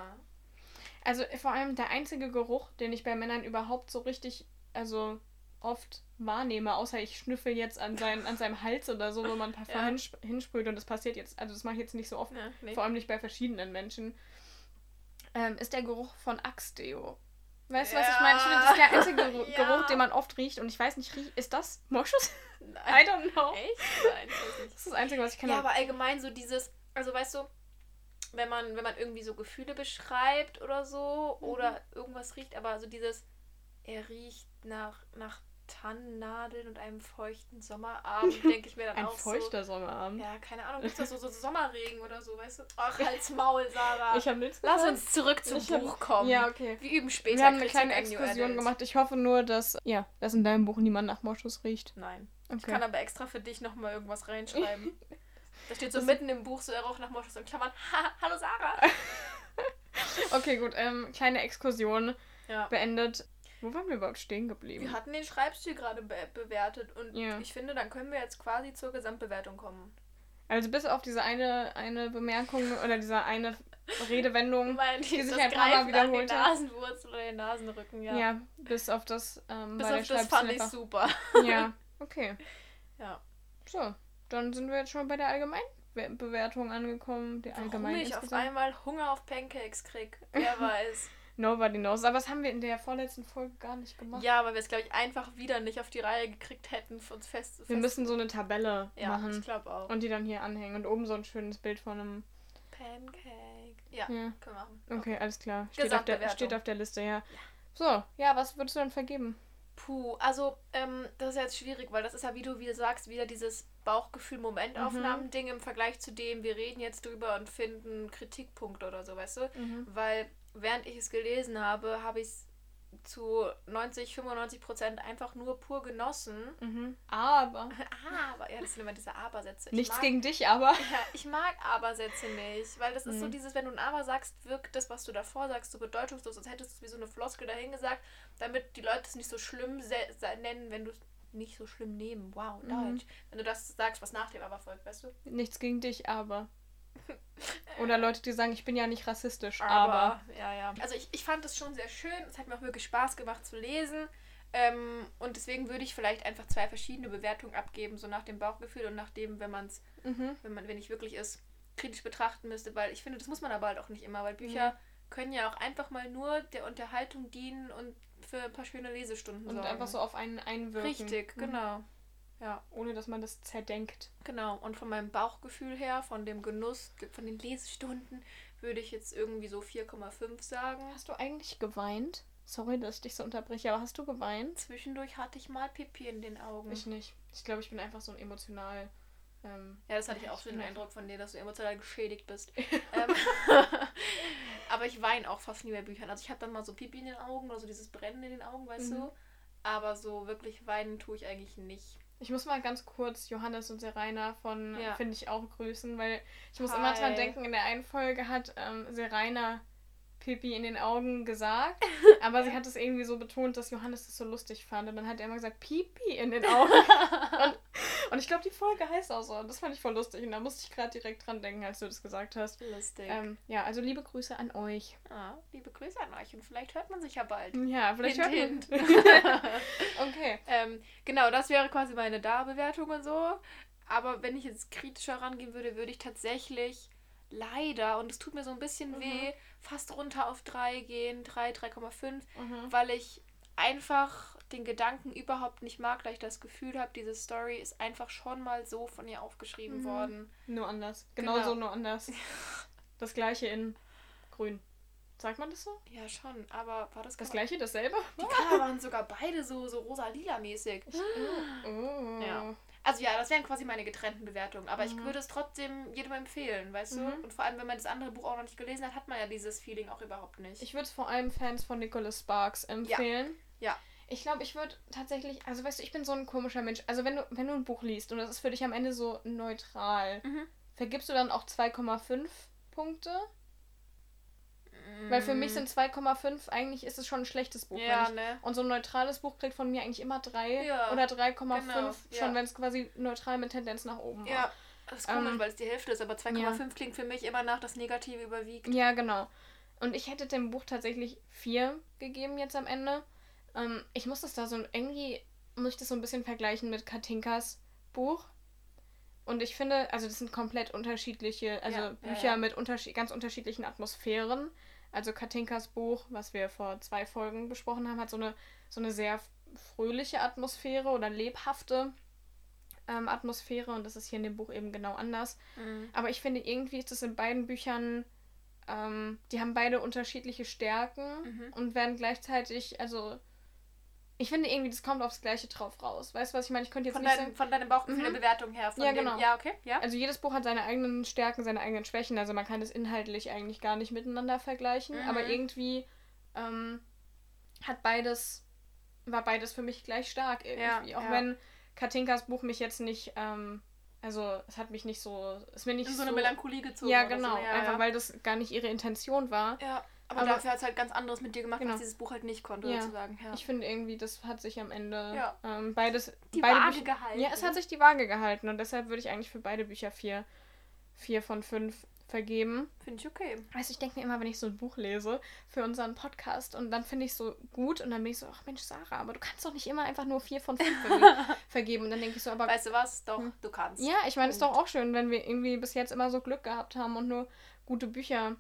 [SPEAKER 1] Also vor allem der einzige Geruch, den ich bei Männern überhaupt so richtig, also oft wahrnehme, außer ich schnüffel jetzt an, sein, an seinem Hals oder so, wo man Parfum
[SPEAKER 2] Ja.
[SPEAKER 1] hinsp hinsprüht und das passiert jetzt, also das mache ich jetzt nicht so oft,
[SPEAKER 2] Ja, nee.
[SPEAKER 1] vor allem nicht bei verschiedenen Menschen, ähm, ist der Geruch von Axe-Deo. Weißt du, was ich meine? Ich finde, das ist der einzige Geruch,
[SPEAKER 2] Ja.
[SPEAKER 1] Geruch, den man oft riecht und ich weiß nicht, ist das Moschus? I
[SPEAKER 2] Nein.
[SPEAKER 1] don't know.
[SPEAKER 2] Echt? Nein.
[SPEAKER 1] Das ist das Einzige, was ich kenne.
[SPEAKER 2] Ja, aber allgemein so dieses, also weißt du, wenn man, wenn man irgendwie so Gefühle beschreibt oder so
[SPEAKER 1] Mhm.
[SPEAKER 2] oder irgendwas riecht, aber so dieses, er riecht nach, nach Tannennadeln und einem feuchten Sommerabend, denke ich mir dann
[SPEAKER 1] Ein
[SPEAKER 2] auch
[SPEAKER 1] feuchter Sommerabend.
[SPEAKER 2] so. Ja, keine Ahnung, gibt's da so, so Sommerregen oder so, weißt du? Ach, halt's Maul, Sarah.
[SPEAKER 1] Ich habe nichts
[SPEAKER 2] Lass
[SPEAKER 1] gesagt.
[SPEAKER 2] uns zurück zum
[SPEAKER 1] Ich hab-
[SPEAKER 2] Buch kommen.
[SPEAKER 1] Ja, okay.
[SPEAKER 2] Wir üben später
[SPEAKER 1] Wir haben eine
[SPEAKER 2] Kritik
[SPEAKER 1] kleine Exkursion gemacht. Ich hoffe nur, dass, ja, dass in deinem Buch niemand nach Moschus riecht.
[SPEAKER 2] Nein. Ich
[SPEAKER 1] Okay.
[SPEAKER 2] kann aber extra für dich nochmal irgendwas reinschreiben. Da steht so
[SPEAKER 1] Das-
[SPEAKER 2] mitten im Buch so, er roch nach Moschus in Klammern. Ha, hallo Sarah.
[SPEAKER 1] Okay, gut. Ähm, kleine Exkursion
[SPEAKER 2] Ja.
[SPEAKER 1] beendet. Wo waren wir überhaupt stehen geblieben?
[SPEAKER 2] Wir hatten den Schreibstil gerade be bewertet und
[SPEAKER 1] Ja.
[SPEAKER 2] ich finde, dann können wir jetzt quasi zur Gesamtbewertung kommen.
[SPEAKER 1] Also bis auf diese eine, eine Bemerkung oder diese eine Redewendung.
[SPEAKER 2] Weil
[SPEAKER 1] die sich
[SPEAKER 2] das
[SPEAKER 1] ein paar Mal
[SPEAKER 2] die
[SPEAKER 1] wiederholte.
[SPEAKER 2] Nasenwurzel oder den Nasenrücken, ja.
[SPEAKER 1] Ja. bis auf das ähm,
[SPEAKER 2] Bis auf
[SPEAKER 1] der
[SPEAKER 2] das fand ich super.
[SPEAKER 1] Ja, okay.
[SPEAKER 2] Ja.
[SPEAKER 1] So, dann sind wir jetzt schon bei der Allgemeinbewertung angekommen. Die
[SPEAKER 2] Warum
[SPEAKER 1] allgemein
[SPEAKER 2] ich auf
[SPEAKER 1] insgesamt.
[SPEAKER 2] einmal Hunger auf Pancakes krieg, wer weiß.
[SPEAKER 1] Nobody knows. Aber das haben wir in der vorletzten Folge gar nicht gemacht.
[SPEAKER 2] ja, weil wir es, glaube ich, einfach wieder nicht auf die Reihe gekriegt hätten, für uns fest
[SPEAKER 1] Wir
[SPEAKER 2] fest-
[SPEAKER 1] müssen so eine Tabelle
[SPEAKER 2] Ja,
[SPEAKER 1] machen
[SPEAKER 2] ich glaube auch.
[SPEAKER 1] und die dann hier anhängen und oben so ein schönes Bild von einem.
[SPEAKER 2] Pancake. Ja,
[SPEAKER 1] Ja.
[SPEAKER 2] können wir machen.
[SPEAKER 1] Okay, alles klar. Steht auf, der, steht auf der Liste, ja. So, ja, was würdest du dann vergeben?
[SPEAKER 2] Puh, also ähm, das ist jetzt schwierig, weil das ist ja, wie du wieder sagst, wieder dieses Bauchgefühl-Momentaufnahmen-Ding im Vergleich zu dem, wir reden jetzt drüber und finden Kritikpunkte oder so, weißt du?
[SPEAKER 1] Mhm.
[SPEAKER 2] Weil während ich es gelesen habe, habe ich es zu 90, 95 Prozent einfach nur pur genossen.
[SPEAKER 1] Mhm. Aber.
[SPEAKER 2] Aber, ja, das sind immer diese Aber-Sätze. Ich
[SPEAKER 1] Nichts
[SPEAKER 2] mag,
[SPEAKER 1] gegen dich, aber.
[SPEAKER 2] Ja, ich mag Aber-Sätze nicht, weil das ist so
[SPEAKER 1] Mhm.
[SPEAKER 2] dieses, wenn du ein Aber sagst, wirkt das, was du davor sagst, so bedeutungslos, als hättest du es wie so eine Floskel dahingesagt, damit die Leute es nicht so schlimm nennen, wenn du es nicht so schlimm nehmen. Wow,
[SPEAKER 1] Mhm.
[SPEAKER 2] Deutsch. Wenn du das sagst, was nach dem Aber folgt, weißt du?
[SPEAKER 1] Nichts gegen dich, aber. Oder Leute, die sagen, ich bin ja nicht rassistisch, aber.
[SPEAKER 2] Ja, ja. Also ich, ich fand es schon sehr schön. Es hat mir auch wirklich Spaß gemacht zu lesen. Ähm, und deswegen würde ich vielleicht einfach zwei verschiedene Bewertungen abgeben, so nach dem Bauchgefühl und nach dem, wenn man es,
[SPEAKER 1] Mhm.
[SPEAKER 2] wenn man, wenn ich wirklich es kritisch betrachten müsste, weil ich finde, das muss man aber halt auch nicht immer, weil Bücher können ja auch einfach mal nur der Unterhaltung dienen und für ein paar schöne Lesestunden
[SPEAKER 1] Und
[SPEAKER 2] sorgen.
[SPEAKER 1] einfach so auf einen einwirken.
[SPEAKER 2] Richtig,
[SPEAKER 1] Mhm.
[SPEAKER 2] genau. Ja,
[SPEAKER 1] Ohne dass man das zerdenkt.
[SPEAKER 2] genau. Und von meinem Bauchgefühl her, von dem Genuss, von den Lesestunden, würde ich jetzt irgendwie so 4,5 sagen.
[SPEAKER 1] Hast du eigentlich geweint? Sorry, dass ich dich so unterbreche, aber hast du geweint?
[SPEAKER 2] Zwischendurch hatte ich mal Pipi in den Augen.
[SPEAKER 1] Ich nicht. Ich glaube, ich bin einfach so ein emotional. Ähm,
[SPEAKER 2] ja, das hatte ich auch so den Eindruck von dir, dass du emotional geschädigt bist. ähm, aber ich weine auch fast nie bei Büchern. Also ich habe dann mal so Pipi in den Augen oder so dieses Brennen in den Augen, weißt
[SPEAKER 1] Mhm.
[SPEAKER 2] du. Aber so wirklich weinen tue ich eigentlich nicht.
[SPEAKER 1] Ich muss mal ganz kurz Johannes und Serena von
[SPEAKER 2] Ja.
[SPEAKER 1] Finde ich auch grüßen, weil ich muss
[SPEAKER 2] Hi.
[SPEAKER 1] immer dran denken, in der einen Folge hat ähm, Serena Pipi in den Augen gesagt, aber sie hat es irgendwie so betont, dass Johannes das so lustig fand und dann hat er immer gesagt Pipi in den Augen und, und ich glaube, die Folge heißt auch so und das fand ich voll lustig und da musste ich gerade direkt dran denken, als du das gesagt hast.
[SPEAKER 2] Lustig.
[SPEAKER 1] Ähm, ja, also liebe Grüße an euch.
[SPEAKER 2] ah, liebe Grüße an euch und vielleicht hört man sich ja bald.
[SPEAKER 1] Ja, vielleicht
[SPEAKER 2] Hint,
[SPEAKER 1] hört
[SPEAKER 2] hint.
[SPEAKER 1] man. okay.
[SPEAKER 2] ähm, genau, das wäre quasi meine Da-Bewertung und so. Aber wenn ich jetzt kritischer rangehen würde, würde ich tatsächlich leider, und es tut mir so ein bisschen
[SPEAKER 1] Mhm.
[SPEAKER 2] weh, fast runter auf 3 gehen, 3, 3,5,
[SPEAKER 1] Mhm.
[SPEAKER 2] weil ich einfach den Gedanken überhaupt nicht mag, da ich das Gefühl habe, diese Story ist einfach schon mal so von ihr aufgeschrieben
[SPEAKER 1] Mhm.
[SPEAKER 2] worden.
[SPEAKER 1] Nur anders.
[SPEAKER 2] Genau.
[SPEAKER 1] Genauso, nur anders. Das gleiche in grün. Sagt man das so?
[SPEAKER 2] Ja, schon, aber war das
[SPEAKER 1] Das gleiche, dasselbe?
[SPEAKER 2] Die Cover waren sogar beide so, so rosa-lila mäßig.
[SPEAKER 1] Oh.
[SPEAKER 2] Ja. Also ja, das wären quasi meine getrennten Bewertungen. Aber ich
[SPEAKER 1] Mhm.
[SPEAKER 2] würde es trotzdem jedem empfehlen, weißt
[SPEAKER 1] Mhm.
[SPEAKER 2] du? Und vor allem, wenn man das andere Buch auch noch nicht gelesen hat, hat man ja dieses Feeling auch überhaupt nicht.
[SPEAKER 1] Ich würde es vor allem Fans von Nicholas Sparks empfehlen.
[SPEAKER 2] Ja.
[SPEAKER 1] Ich glaube, ich würde tatsächlich, also weißt du, ich bin so ein komischer Mensch. Also wenn du, wenn du ein Buch liest und das ist für dich am Ende so neutral,
[SPEAKER 2] Mhm.
[SPEAKER 1] vergibst du dann auch 2,5 Punkte? Weil für mich sind 2,5 eigentlich ist es schon ein schlechtes Buch.
[SPEAKER 2] Mm. Ja,
[SPEAKER 1] ich,
[SPEAKER 2] ne?
[SPEAKER 1] Und so ein neutrales Buch kriegt von mir eigentlich immer 3
[SPEAKER 2] Ja,
[SPEAKER 1] oder 3,5,
[SPEAKER 2] genau,
[SPEAKER 1] schon
[SPEAKER 2] ja.
[SPEAKER 1] wenn es quasi neutral mit Tendenz nach oben war.
[SPEAKER 2] Ja, das ist komisch,
[SPEAKER 1] Ähm,
[SPEAKER 2] weil es die Hälfte ist, aber 2,5 klingt für mich immer nach, das Negative überwiegt.
[SPEAKER 1] Ja, genau. Und ich hätte dem Buch tatsächlich vier gegeben jetzt am Ende. Ähm, ich muss das da so irgendwie, muss ich das so ein bisschen vergleichen mit Katinkas Buch. Und ich finde, also das sind komplett unterschiedliche, also Bücher mit unterschied ganz unterschiedlichen Atmosphären. Also Katinkas Buch, was wir vor zwei Folgen besprochen haben, hat so eine, so eine sehr fröhliche Atmosphäre oder lebhafte ähm, Atmosphäre. Und das ist hier in dem Buch eben genau anders.
[SPEAKER 2] Mhm.
[SPEAKER 1] Aber ich finde, irgendwie ist es in beiden Büchern, ähm, die haben beide unterschiedliche Stärken
[SPEAKER 2] Mhm.
[SPEAKER 1] und werden gleichzeitig, also ich finde irgendwie, das kommt aufs Gleiche drauf raus. Weißt du, was ich meine? Ich könnte jetzt
[SPEAKER 2] Von,
[SPEAKER 1] nicht
[SPEAKER 2] deinem,
[SPEAKER 1] sagen,
[SPEAKER 2] von deinem Bauchgefühl
[SPEAKER 1] Mhm.
[SPEAKER 2] der Bewertung her. Von
[SPEAKER 1] Ja,
[SPEAKER 2] dem,
[SPEAKER 1] genau.
[SPEAKER 2] Ja, okay, ja.
[SPEAKER 1] also jedes Buch hat seine eigenen Stärken, seine eigenen Schwächen. Also man kann das inhaltlich eigentlich gar nicht miteinander vergleichen.
[SPEAKER 2] Mhm.
[SPEAKER 1] Aber irgendwie ähm, hat beides, war beides für mich gleich stark irgendwie.
[SPEAKER 2] Ja,
[SPEAKER 1] Auch
[SPEAKER 2] ja.
[SPEAKER 1] wenn Katinkas Buch mich jetzt nicht, ähm, also es hat mich nicht so, es ist mir nicht
[SPEAKER 2] In so
[SPEAKER 1] so
[SPEAKER 2] eine Melancholie gezogen.
[SPEAKER 1] Ja, genau.
[SPEAKER 2] So.
[SPEAKER 1] Einfach weil das gar nicht ihre Intention war.
[SPEAKER 2] Ja, aber,
[SPEAKER 1] Aber-
[SPEAKER 2] dafür hat es halt ganz anderes mit dir gemacht,
[SPEAKER 1] Genau.
[SPEAKER 2] was dieses Buch halt nicht konnte,
[SPEAKER 1] Ja.
[SPEAKER 2] sozusagen. Ja.
[SPEAKER 1] Ich finde irgendwie, das hat sich am Ende
[SPEAKER 2] Ja.
[SPEAKER 1] ähm, beides.
[SPEAKER 2] Die
[SPEAKER 1] beide
[SPEAKER 2] Waage
[SPEAKER 1] Bücher,
[SPEAKER 2] gehalten.
[SPEAKER 1] Ja, es hat sich die Waage gehalten und deshalb würde ich eigentlich für beide Bücher vier, vier von fünf vergeben.
[SPEAKER 2] Finde ich okay.
[SPEAKER 1] Weißt du, ich denke mir immer, wenn ich so ein Buch lese für unseren Podcast und dann finde ich es so gut und dann bin ich so, ach Mensch, Sarah, aber du kannst doch nicht immer einfach nur vier von fünf verge- vergeben. Und dann denke ich so, aber
[SPEAKER 2] Weißt du was? Doch,
[SPEAKER 1] Hm.
[SPEAKER 2] du kannst.
[SPEAKER 1] ja, ich meine, es ist doch auch schön, wenn wir irgendwie bis jetzt immer so Glück gehabt haben und nur gute Bücher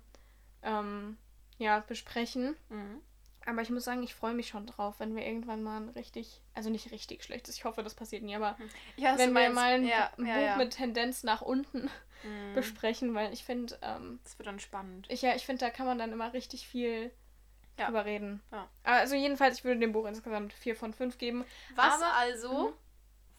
[SPEAKER 1] ähm, ja, besprechen.
[SPEAKER 2] Mhm.
[SPEAKER 1] Aber ich muss sagen, ich freue mich schon drauf, wenn wir irgendwann mal ein richtig, also nicht richtig schlechtes, ich hoffe, das passiert nie, aber
[SPEAKER 2] Ja, was
[SPEAKER 1] wenn wir
[SPEAKER 2] meinst.
[SPEAKER 1] mal ein,
[SPEAKER 2] ja,
[SPEAKER 1] Buch
[SPEAKER 2] ja.
[SPEAKER 1] mit Tendenz nach unten
[SPEAKER 2] Mhm.
[SPEAKER 1] besprechen, weil ich finde, ähm,
[SPEAKER 2] Das wird dann spannend.
[SPEAKER 1] ich, ja, ich finde, da kann man dann immer richtig viel drüber reden.
[SPEAKER 2] Ja.
[SPEAKER 1] Also jedenfalls, ich würde dem Buch insgesamt 4 von 5 geben.
[SPEAKER 2] Was
[SPEAKER 1] Aber-
[SPEAKER 2] also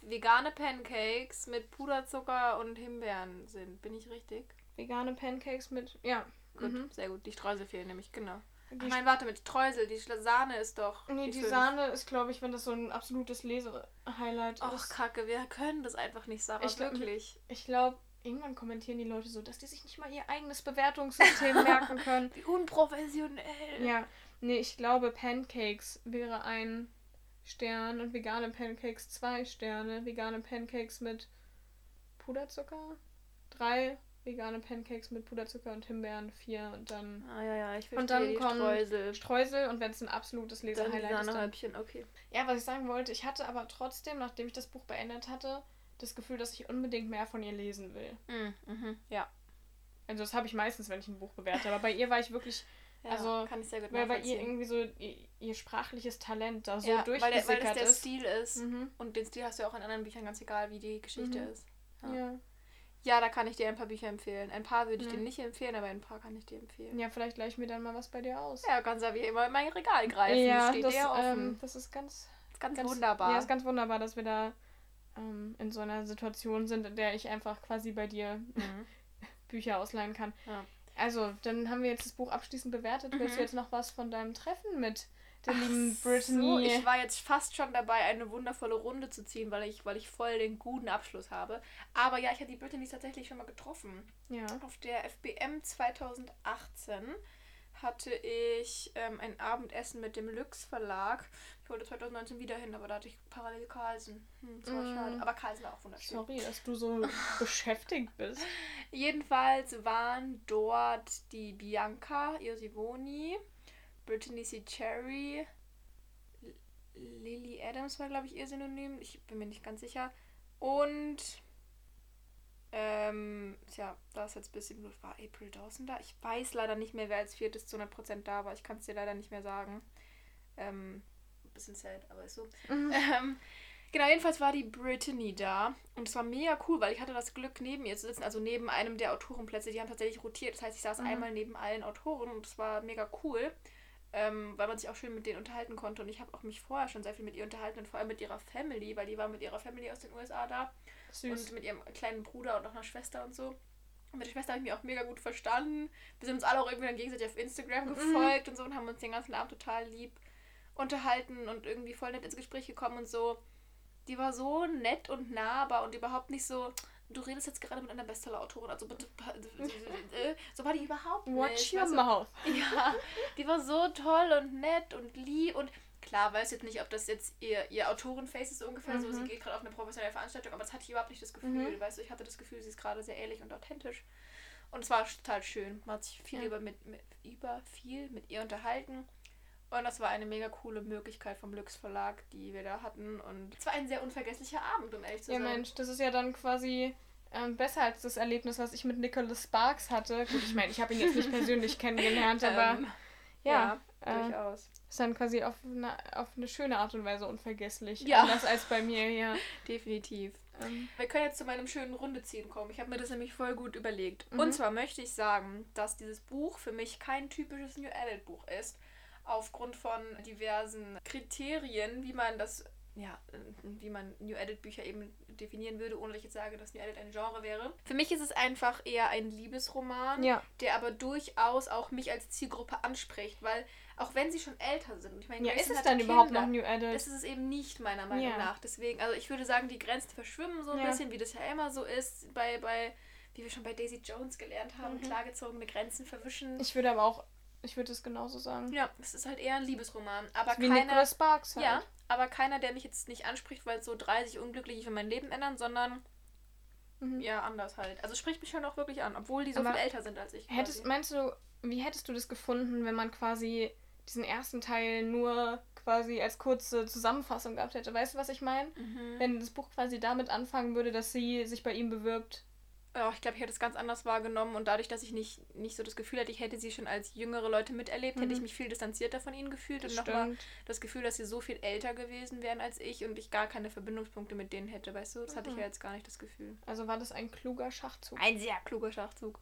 [SPEAKER 2] vegane Pancakes mit Puderzucker und Himbeeren sind. Bin ich richtig?
[SPEAKER 1] Vegane Pancakes mit, ja.
[SPEAKER 2] Gut,
[SPEAKER 1] Mhm.
[SPEAKER 2] sehr gut. Die Streusel fehlen nämlich, genau. Ach
[SPEAKER 1] Die,
[SPEAKER 2] nein, warte, mit Streusel. Die Sahne ist doch.
[SPEAKER 1] nee, die
[SPEAKER 2] fünf.
[SPEAKER 1] Sahne ist, glaube ich, wenn das so ein absolutes Lese-Highlight
[SPEAKER 2] Och,
[SPEAKER 1] ist.
[SPEAKER 2] Kacke, wir können das einfach nicht, Sarah.
[SPEAKER 1] Ich glaub,
[SPEAKER 2] wirklich.
[SPEAKER 1] Ich glaube, irgendwann kommentieren die Leute so, dass die sich nicht mal ihr eigenes Bewertungssystem merken können.
[SPEAKER 2] Wie unprofessionell.
[SPEAKER 1] Ja, nee, ich glaube, Pancakes wäre ein Stern und vegane Pancakes zwei Sterne. Vegane Pancakes mit Puderzucker drei. Vegane Pancakes mit Puderzucker und Himbeeren vier. Und dann
[SPEAKER 2] Ah ja, ja, ich
[SPEAKER 1] Und
[SPEAKER 2] verstehe
[SPEAKER 1] dann kommen
[SPEAKER 2] Streusel.
[SPEAKER 1] Streusel und wenn es ein absolutes Lesehighlight ist. Dann
[SPEAKER 2] Sahnehäubchen, okay.
[SPEAKER 1] ja, was ich sagen wollte, ich hatte aber trotzdem, nachdem ich das Buch beendet hatte, das Gefühl, dass ich unbedingt mehr von ihr lesen will.
[SPEAKER 2] Mhm, mhm, ja.
[SPEAKER 1] Also das habe ich meistens, wenn ich ein Buch bewerte. Aber bei ihr war ich wirklich,
[SPEAKER 2] ja.
[SPEAKER 1] Also,
[SPEAKER 2] kann ich sehr gut
[SPEAKER 1] weil bei ihr irgendwie so ihr, ihr sprachliches Talent da so
[SPEAKER 2] ja, weil, der, weil das
[SPEAKER 1] durchgesickert
[SPEAKER 2] der
[SPEAKER 1] ist.
[SPEAKER 2] Stil ist.
[SPEAKER 1] Mhm.
[SPEAKER 2] Und den Stil hast du ja auch in anderen Büchern, ganz egal, wie die Geschichte
[SPEAKER 1] Mhm.
[SPEAKER 2] ist. Ja.
[SPEAKER 1] Ja.
[SPEAKER 2] Ja, da kann ich dir ein paar Bücher empfehlen. Ein paar würde ich dir
[SPEAKER 1] Mhm.
[SPEAKER 2] nicht empfehlen, aber ein paar kann ich dir empfehlen.
[SPEAKER 1] ja, vielleicht gleich mir dann mal was bei dir aus.
[SPEAKER 2] Ja, kannst ja wie immer in mein Regal greifen.
[SPEAKER 1] Ja,
[SPEAKER 2] das steht
[SPEAKER 1] das,
[SPEAKER 2] dir offen.
[SPEAKER 1] ähm, das ist ganz,
[SPEAKER 2] ist ganz,
[SPEAKER 1] ganz
[SPEAKER 2] wunderbar.
[SPEAKER 1] Ja, ist ganz wunderbar, dass wir da ähm, in so einer Situation sind, in der ich einfach quasi bei dir
[SPEAKER 2] mhm.
[SPEAKER 1] Bücher ausleihen kann.
[SPEAKER 2] Ja.
[SPEAKER 1] Also, dann haben wir jetzt das Buch abschließend bewertet. Willst
[SPEAKER 2] Mhm.
[SPEAKER 1] du jetzt noch was von deinem Treffen mit der
[SPEAKER 2] Ach
[SPEAKER 1] lieben
[SPEAKER 2] So,
[SPEAKER 1] Brittany?
[SPEAKER 2] ich war jetzt fast schon dabei, eine wundervolle Runde zu ziehen, weil ich, weil ich voll den guten Abschluss habe. Aber ja, ich habe die Brittany tatsächlich schon mal getroffen.
[SPEAKER 1] ja.
[SPEAKER 2] Auf der FBM 2018 hatte ich ähm, ein Abendessen mit dem Lux Verlag. Ich wollte 2019 wieder hin, aber da hatte ich parallel Carlsen. Hm, das war
[SPEAKER 1] Mm.
[SPEAKER 2] schade. Aber Carlsen war auch wunderschön.
[SPEAKER 1] Sorry, dass du so beschäftigt bist.
[SPEAKER 2] Jedenfalls waren dort die Bianca Iosivoni, Brittany C. Cherry, Lily Adams war, glaube ich, ihr Synonym. Ich bin mir nicht ganz sicher. Und, ähm, tja, da ist jetzt ein bisschen Blut. War April Dawson da? Ich weiß leider nicht mehr, wer als viertes zu 100% da war. Ich kann es dir leider nicht mehr sagen. Ähm, ein bisschen sad, aber ist so.
[SPEAKER 1] Mhm.
[SPEAKER 2] Ähm, genau, jedenfalls war die Brittany da. Und es war mega cool, weil ich hatte das Glück, neben ihr zu sitzen, also neben einem der Autorenplätze. Die haben tatsächlich rotiert. Das heißt, ich saß
[SPEAKER 1] Mhm.
[SPEAKER 2] einmal neben allen Autoren und es war mega cool. Ähm, weil man sich auch schön mit denen unterhalten konnte. Und ich habe auch mich vorher schon sehr viel mit ihr unterhalten und vor allem mit ihrer Family, weil die war mit ihrer Family aus den USA da.
[SPEAKER 1] Süß.
[SPEAKER 2] Und mit ihrem kleinen Bruder und auch einer Schwester und so. Und mit der Schwester habe ich mich auch mega gut verstanden. Wir sind uns alle auch irgendwie dann gegenseitig auf Instagram gefolgt und so und haben uns den ganzen Abend total lieb unterhalten und irgendwie voll nett ins Gespräch gekommen und so. Die war so nett und nahbar und überhaupt nicht so, du redest jetzt gerade mit einer Bestseller-Autorin, also bitte, äh, so war die überhaupt nicht.
[SPEAKER 1] Watch your mouth.
[SPEAKER 2] Ja, die war so toll und nett und lieb und klar, weiß jetzt nicht, ob das jetzt ihr, ihr Autorenface ist so ungefähr, so
[SPEAKER 1] Mhm.
[SPEAKER 2] sie geht gerade auf eine professionelle Veranstaltung, aber das hatte ich überhaupt nicht das Gefühl,
[SPEAKER 1] Mhm.
[SPEAKER 2] weißt du, ich hatte das Gefühl, sie ist gerade sehr ehrlich und authentisch und es war total schön, man hat sich viel
[SPEAKER 1] Ja.
[SPEAKER 2] über, mit, mit, über viel mit ihr unterhalten und das war eine mega coole Möglichkeit vom Lux Verlag, die wir da hatten und es war ein sehr unvergesslicher Abend, um ehrlich zu
[SPEAKER 1] Ja,
[SPEAKER 2] sein.
[SPEAKER 1] Mensch, das ist ja dann quasi ähm, besser als das Erlebnis, was ich mit Nicholas Sparks hatte. Gut, ich meine, ich habe ihn jetzt nicht persönlich kennengelernt, aber
[SPEAKER 2] Ähm,
[SPEAKER 1] ja,
[SPEAKER 2] ja,
[SPEAKER 1] äh,
[SPEAKER 2] durchaus.
[SPEAKER 1] ist dann quasi auf eine, auf eine schöne Art und Weise unvergesslich.
[SPEAKER 2] Ja.
[SPEAKER 1] Anders als bei mir, ja.
[SPEAKER 2] Definitiv.
[SPEAKER 1] Ähm,
[SPEAKER 2] Wir können jetzt zu meinem schönen Rundeziehen kommen. Ich habe mir das nämlich voll gut überlegt.
[SPEAKER 1] Mhm.
[SPEAKER 2] Und zwar möchte ich sagen, dass dieses Buch für mich kein typisches New Adult Buch ist. Aufgrund von diversen Kriterien, wie man das, ja, wie man New Adult Bücher eben definieren würde, ohne dass ich jetzt sage, dass New Adult ein Genre wäre. Für mich ist es einfach eher ein Liebesroman,
[SPEAKER 1] ja.
[SPEAKER 2] der aber durchaus auch mich als Zielgruppe anspricht, weil auch wenn sie schon älter sind, ich meine,
[SPEAKER 1] Ja, ist es
[SPEAKER 2] hat
[SPEAKER 1] dann überhaupt
[SPEAKER 2] Kinder.
[SPEAKER 1] noch New Adult?
[SPEAKER 2] Das ist es eben nicht, meiner Meinung
[SPEAKER 1] Ja.
[SPEAKER 2] nach. Deswegen, also ich würde sagen, die Grenzen verschwimmen so ein
[SPEAKER 1] Ja.
[SPEAKER 2] bisschen, wie das ja immer so ist, bei, bei, wie wir schon bei Daisy Jones gelernt haben,
[SPEAKER 1] Mhm.
[SPEAKER 2] klargezogene Grenzen verwischen.
[SPEAKER 1] Ich würde aber auch, ich würde es genauso sagen.
[SPEAKER 2] ja, es ist halt eher ein Liebesroman. Aber
[SPEAKER 1] Wie
[SPEAKER 2] keiner.
[SPEAKER 1] Nicholas Sparks halt.
[SPEAKER 2] Ja, aber keiner, der mich jetzt nicht anspricht, weil so 30 unglücklich für mein Leben ändern, sondern
[SPEAKER 1] Mhm.
[SPEAKER 2] ja, anders halt. Also spricht mich schon auch wirklich an, obwohl die so
[SPEAKER 1] Aber
[SPEAKER 2] viel älter sind als ich.
[SPEAKER 1] Hättest,
[SPEAKER 2] quasi.
[SPEAKER 1] meinst du, wie hättest du das gefunden, wenn man quasi diesen ersten Teil nur quasi als kurze Zusammenfassung gehabt hätte? Weißt du, was ich meine?
[SPEAKER 2] Mhm.
[SPEAKER 1] Wenn das Buch quasi damit anfangen würde, dass sie sich bei ihm bewirbt.
[SPEAKER 2] Ja, ich glaube, ich hätte es ganz anders wahrgenommen und dadurch, dass ich nicht, nicht so das Gefühl hatte, ich hätte sie schon als jüngere Leute miterlebt, hätte
[SPEAKER 1] Mhm.
[SPEAKER 2] ich mich viel distanzierter von ihnen gefühlt und nochmal das Gefühl, dass sie so viel älter gewesen wären als ich und ich gar keine Verbindungspunkte mit denen hätte, weißt du? Das hatte ich
[SPEAKER 1] Mhm.
[SPEAKER 2] ja jetzt gar nicht das Gefühl.
[SPEAKER 1] Also war das ein kluger Schachzug.
[SPEAKER 2] Ein sehr kluger Schachzug.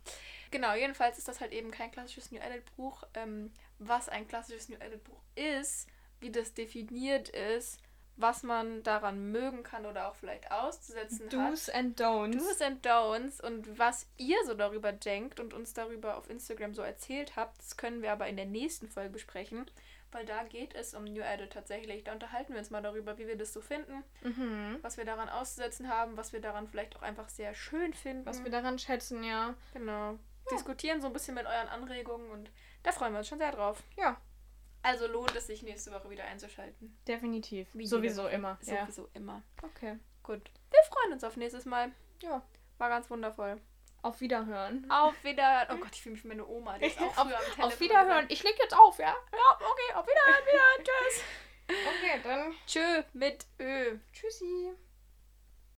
[SPEAKER 2] Genau, jedenfalls ist das halt eben kein klassisches New Adult Buch. Ähm, was ein klassisches New Adult Buch ist, wie das definiert ist, was man daran mögen kann oder auch vielleicht auszusetzen hat.
[SPEAKER 1] Do's and Don'ts.
[SPEAKER 2] Do's and Don'ts und was ihr so darüber denkt und uns darüber auf Instagram so erzählt habt, das können wir aber in der nächsten Folge besprechen, weil da geht es um New Adult tatsächlich. Da unterhalten wir uns mal darüber, wie wir das so finden,
[SPEAKER 1] Mhm.
[SPEAKER 2] was wir daran auszusetzen haben, was wir daran vielleicht auch einfach sehr schön finden.
[SPEAKER 1] Was wir daran schätzen, ja.
[SPEAKER 2] genau. Diskutieren so ein bisschen mit euren Anregungen und da freuen wir uns schon sehr drauf.
[SPEAKER 1] Ja,
[SPEAKER 2] Also lohnt es sich nächste Woche wieder einzuschalten.
[SPEAKER 1] definitiv.
[SPEAKER 2] Wie
[SPEAKER 1] Sowieso immer. Ja.
[SPEAKER 2] Sowieso immer.
[SPEAKER 1] Okay.
[SPEAKER 2] Gut. Wir freuen uns auf nächstes Mal.
[SPEAKER 1] Ja.
[SPEAKER 2] War ganz wundervoll.
[SPEAKER 1] Auf Wiederhören.
[SPEAKER 2] Auf Wiederhören. Oh Gott, ich fühle mich wie meine Oma. Die ist auch
[SPEAKER 1] auf,
[SPEAKER 2] früher am Telefon.
[SPEAKER 1] auf Wiederhören. Ich leg jetzt auf, ja?
[SPEAKER 2] Ja, okay, auf Wiederhören, Wiederhören. Tschüss.
[SPEAKER 1] Okay, dann
[SPEAKER 2] Tschö mit Ö.
[SPEAKER 1] tschüssi.